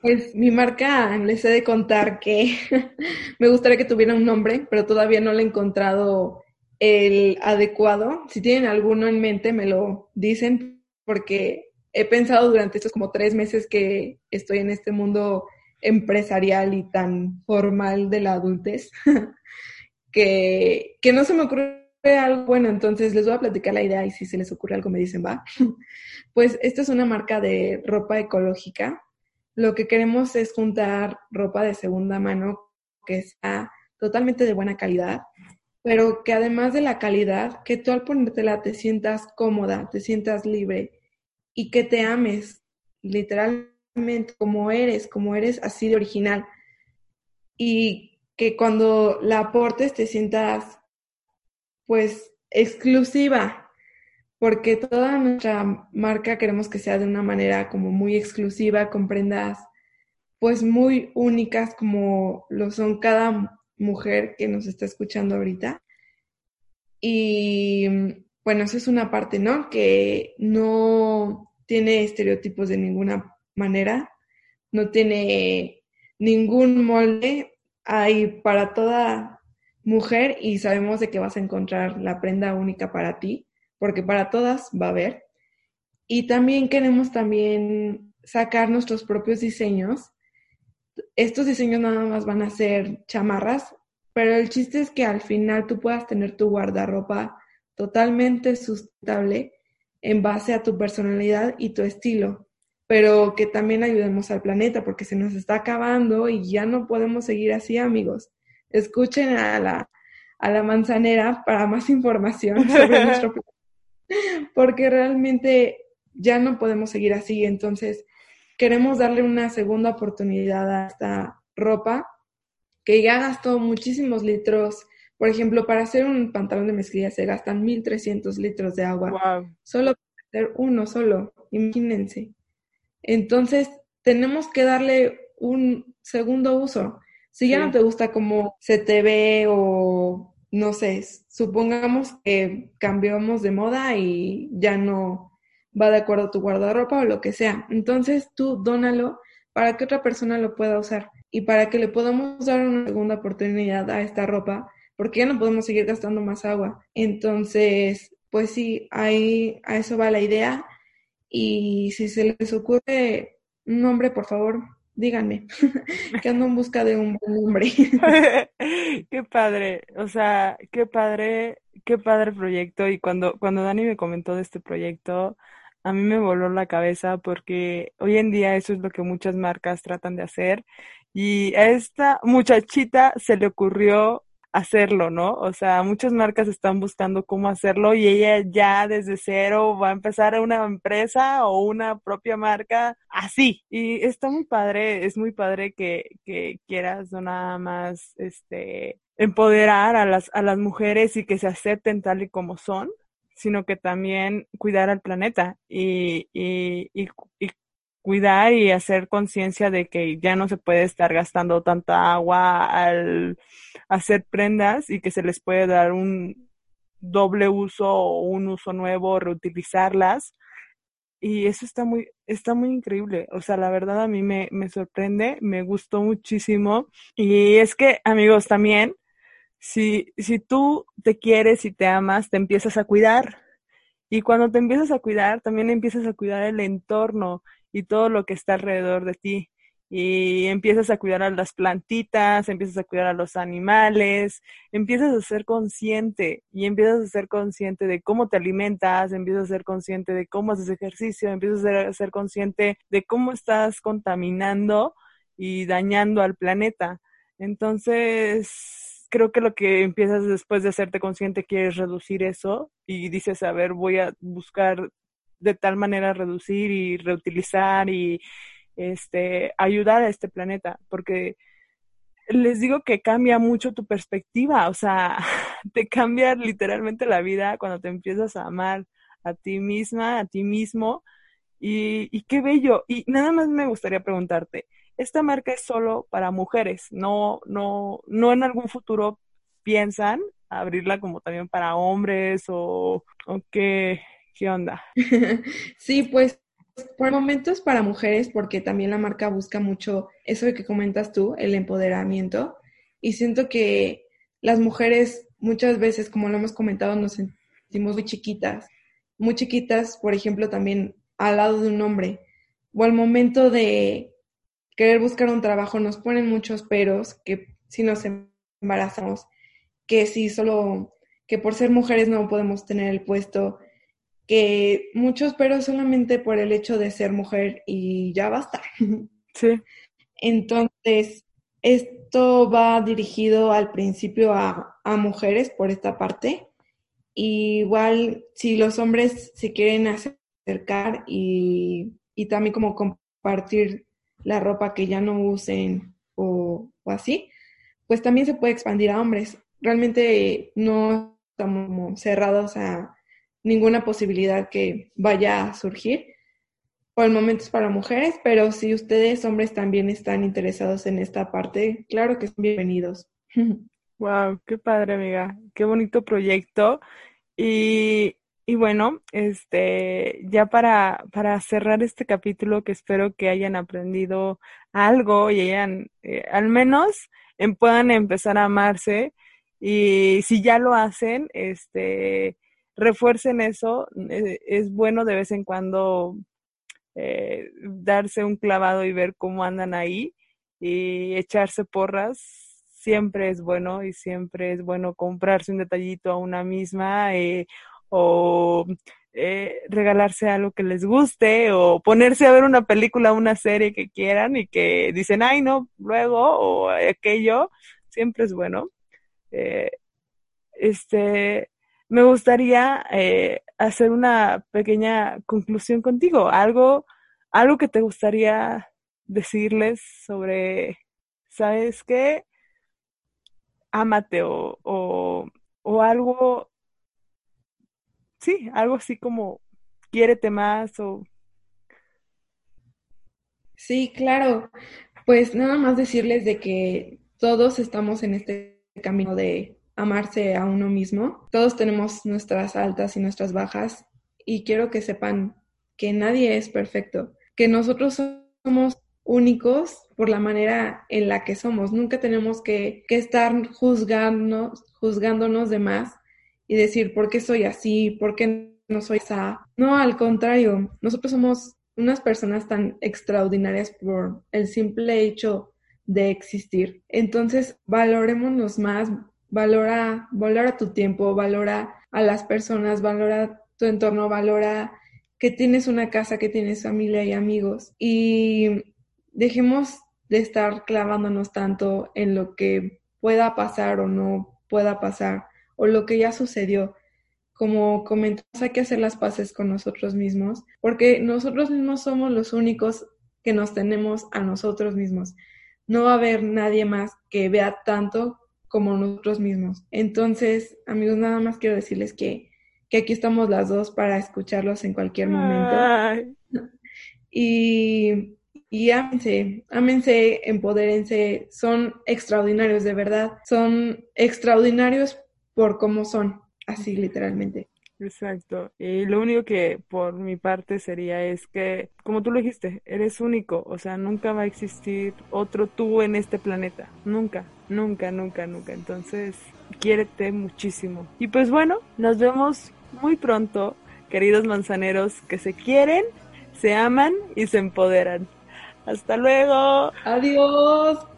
pues mi marca, les he de contar que me gustaría que tuviera un nombre, pero todavía no le he encontrado el adecuado. Si tienen alguno en mente, me lo dicen, porque he pensado durante estos como tres meses que estoy en este mundo empresarial y tan formal de la adultez, que, que no se me ocurre algo bueno, entonces les voy a platicar la idea y si se les ocurre algo me dicen, va. Pues esta es una marca de ropa ecológica lo que queremos es juntar ropa de segunda mano que sea totalmente de buena calidad, pero que además de la calidad, que tú al ponértela te sientas cómoda, te sientas libre y que te ames literalmente como eres, como eres así de original. Y que cuando la aportes te sientas pues exclusiva, porque toda nuestra marca queremos que sea de una manera como muy exclusiva, con prendas pues muy únicas como lo son cada mujer que nos está escuchando ahorita. Y bueno, eso es una parte, ¿no? Que no tiene estereotipos de ninguna manera, no tiene ningún molde, hay para toda mujer y sabemos de que vas a encontrar la prenda única para ti porque para todas va a haber. Y también queremos también sacar nuestros propios diseños. Estos diseños nada más van a ser chamarras, pero el chiste es que al final tú puedas tener tu guardarropa totalmente sustentable en base a tu personalidad y tu estilo. pero que también ayudemos al planeta porque se nos está acabando y ya no podemos seguir así, amigos. Escuchen a la, a la manzanera para más información sobre nuestro planeta, porque realmente ya no podemos seguir así. Entonces, queremos darle una segunda oportunidad a esta ropa que ya gastó muchísimos litros. Por ejemplo, para hacer un pantalón de mezclilla se gastan 1300 litros de agua. Solo para hacer uno solo, imagínense. Entonces, tenemos que darle un segundo uso. Si ya no te gusta cómo se te ve o no sé, supongamos que cambiamos de moda y ya no va de acuerdo a tu guardarropa o lo que sea. Entonces tú dónalo para que otra persona lo pueda usar y para que le podamos dar una segunda oportunidad a esta ropa, porque ya no podemos seguir gastando más agua. Entonces, pues sí, ahí a eso va la idea. Y si se les ocurre un nombre, por favor, díganme, que ando en busca de un buen nombre. qué padre, o sea, qué padre, qué padre proyecto. Y cuando, cuando Dani me comentó de este proyecto, a mí me voló la cabeza porque hoy en día eso es lo que muchas marcas tratan de hacer. Y a esta muchachita se le ocurrió hacerlo, ¿no? O sea, muchas marcas están buscando cómo hacerlo y ella ya desde cero va a empezar una empresa o una propia marca así. Y está muy padre, es muy padre que, que quieras nada más, este, empoderar a las, a las mujeres y que se acepten tal y como son, sino que también cuidar al planeta y, y, y cuidar y hacer conciencia de que ya no se puede estar gastando tanta agua al hacer prendas y que se les puede dar un doble uso o un uso nuevo, reutilizarlas. Y eso está muy, está muy increíble. O sea, la verdad a mí me, me sorprende, me gustó muchísimo. Y es que, amigos, también, si, si tú te quieres y te amas, te empiezas a cuidar. Y cuando te empiezas a cuidar, también empiezas a cuidar el entorno y todo lo que está alrededor de ti. Y empiezas a cuidar a las plantitas, empiezas a cuidar a los animales, empiezas a ser consciente y empiezas a ser consciente de cómo te alimentas, empiezas a ser consciente de cómo haces ejercicio, empiezas a ser, consciente de cómo estás contaminando y dañando al planeta. Entonces, creo que lo que empiezas después de hacerte consciente quieres reducir eso y dices, a ver, voy a buscar de tal manera reducir y reutilizar y este, ayudar a este planeta, porque les digo que cambia mucho tu perspectiva, o sea, te cambia literalmente la vida cuando te empiezas a amar a ti misma, a ti mismo, y, qué bello. Y nada más me gustaría preguntarte, ¿esta marca es solo para mujeres? ¿No, no, no en algún futuro piensan abrirla como también para hombres o, o qué, Sí, pues por momentos para mujeres, porque también la marca busca mucho eso que comentas tú, el empoderamiento. Y siento que las mujeres muchas veces, como lo hemos comentado, nos sentimos muy chiquitas. Muy chiquitas, por ejemplo, también al lado de un hombre. O al momento de querer buscar un trabajo nos ponen muchos peros, que si nos embarazamos, que si solo, que por ser mujeres no podemos tener el puesto, que muchos, pero solamente por el hecho de ser mujer y ya basta. Sí. Entonces, esto va dirigido al principio a, mujeres por esta parte. igual, si los hombres se quieren acercar y, también como compartir la ropa que ya no usen o, o así, pues también se puede expandir a hombres. Realmente no estamos cerrados a ninguna posibilidad que vaya a surgir. Por el momento es para mujeres, pero si ustedes, hombres, también están interesados en esta parte, claro que son bienvenidos. Wow, qué padre, amiga. Qué bonito proyecto. Y, y bueno, este, ya para, para cerrar este capítulo, que espero que hayan aprendido algo y hayan, eh, al menos, puedan empezar a amarse. Y si ya lo hacen, este, refuercen eso. Eh, es bueno de vez en cuando eh, darse un clavado y ver cómo andan ahí y echarse porras. Siempre es bueno y siempre es bueno comprarse un detallito a una misma eh, o regalarse algo que les guste o ponerse a ver una película, una serie que quieran y que dicen, ay, no, luego o aquello, siempre es bueno. Este, me gustaría eh, hacer una pequeña conclusión contigo, algo, algo que te gustaría decirles sobre, ¿sabes qué? Ámate o, o, o algo sí, algo así como quiérete más o... Sí, claro. Pues nada más decirles de que todos estamos en este camino de amarse a uno mismo. Todos tenemos nuestras altas y nuestras bajas y quiero que sepan que nadie es perfecto, que nosotros somos únicos por la manera en la que somos. Nunca tenemos que, estar juzgándonos, juzgándonos de más y decir, ¿por qué soy así? ¿Por qué no soy esa? No, al contrario, nosotros somos unas personas tan extraordinarias por el simple hecho de existir. Entonces, valorémonos más, valora, valora tu tiempo, valora a las personas, valora tu entorno, valora que tienes una casa, que tienes familia y amigos y dejemos de estar clavándonos tanto en lo que pueda pasar o no pueda pasar o lo que ya sucedió. Como comentamos, hay que hacer las paces con nosotros mismos, porque nosotros mismos somos los únicos que nos tenemos a nosotros mismos. No va a haber nadie más que vea tanto como nosotros mismos. Entonces, amigos, nada más quiero decirles que, que aquí estamos las dos para escucharlos en cualquier momento. Y, y ámense, ámense, empodérense, son extraordinarios, de verdad, son extraordinarios por cómo son, así literalmente. Exacto. Y lo único que por mi parte sería es que, como tú lo dijiste, eres único, o sea, nunca va a existir otro tú en este planeta, nunca, nunca, nunca, nunca. Entonces, quiérete muchísimo. Y pues bueno, nos vemos muy pronto, queridos manzaneros que se quieren, se aman y se empoderan. Hasta luego. Adiós.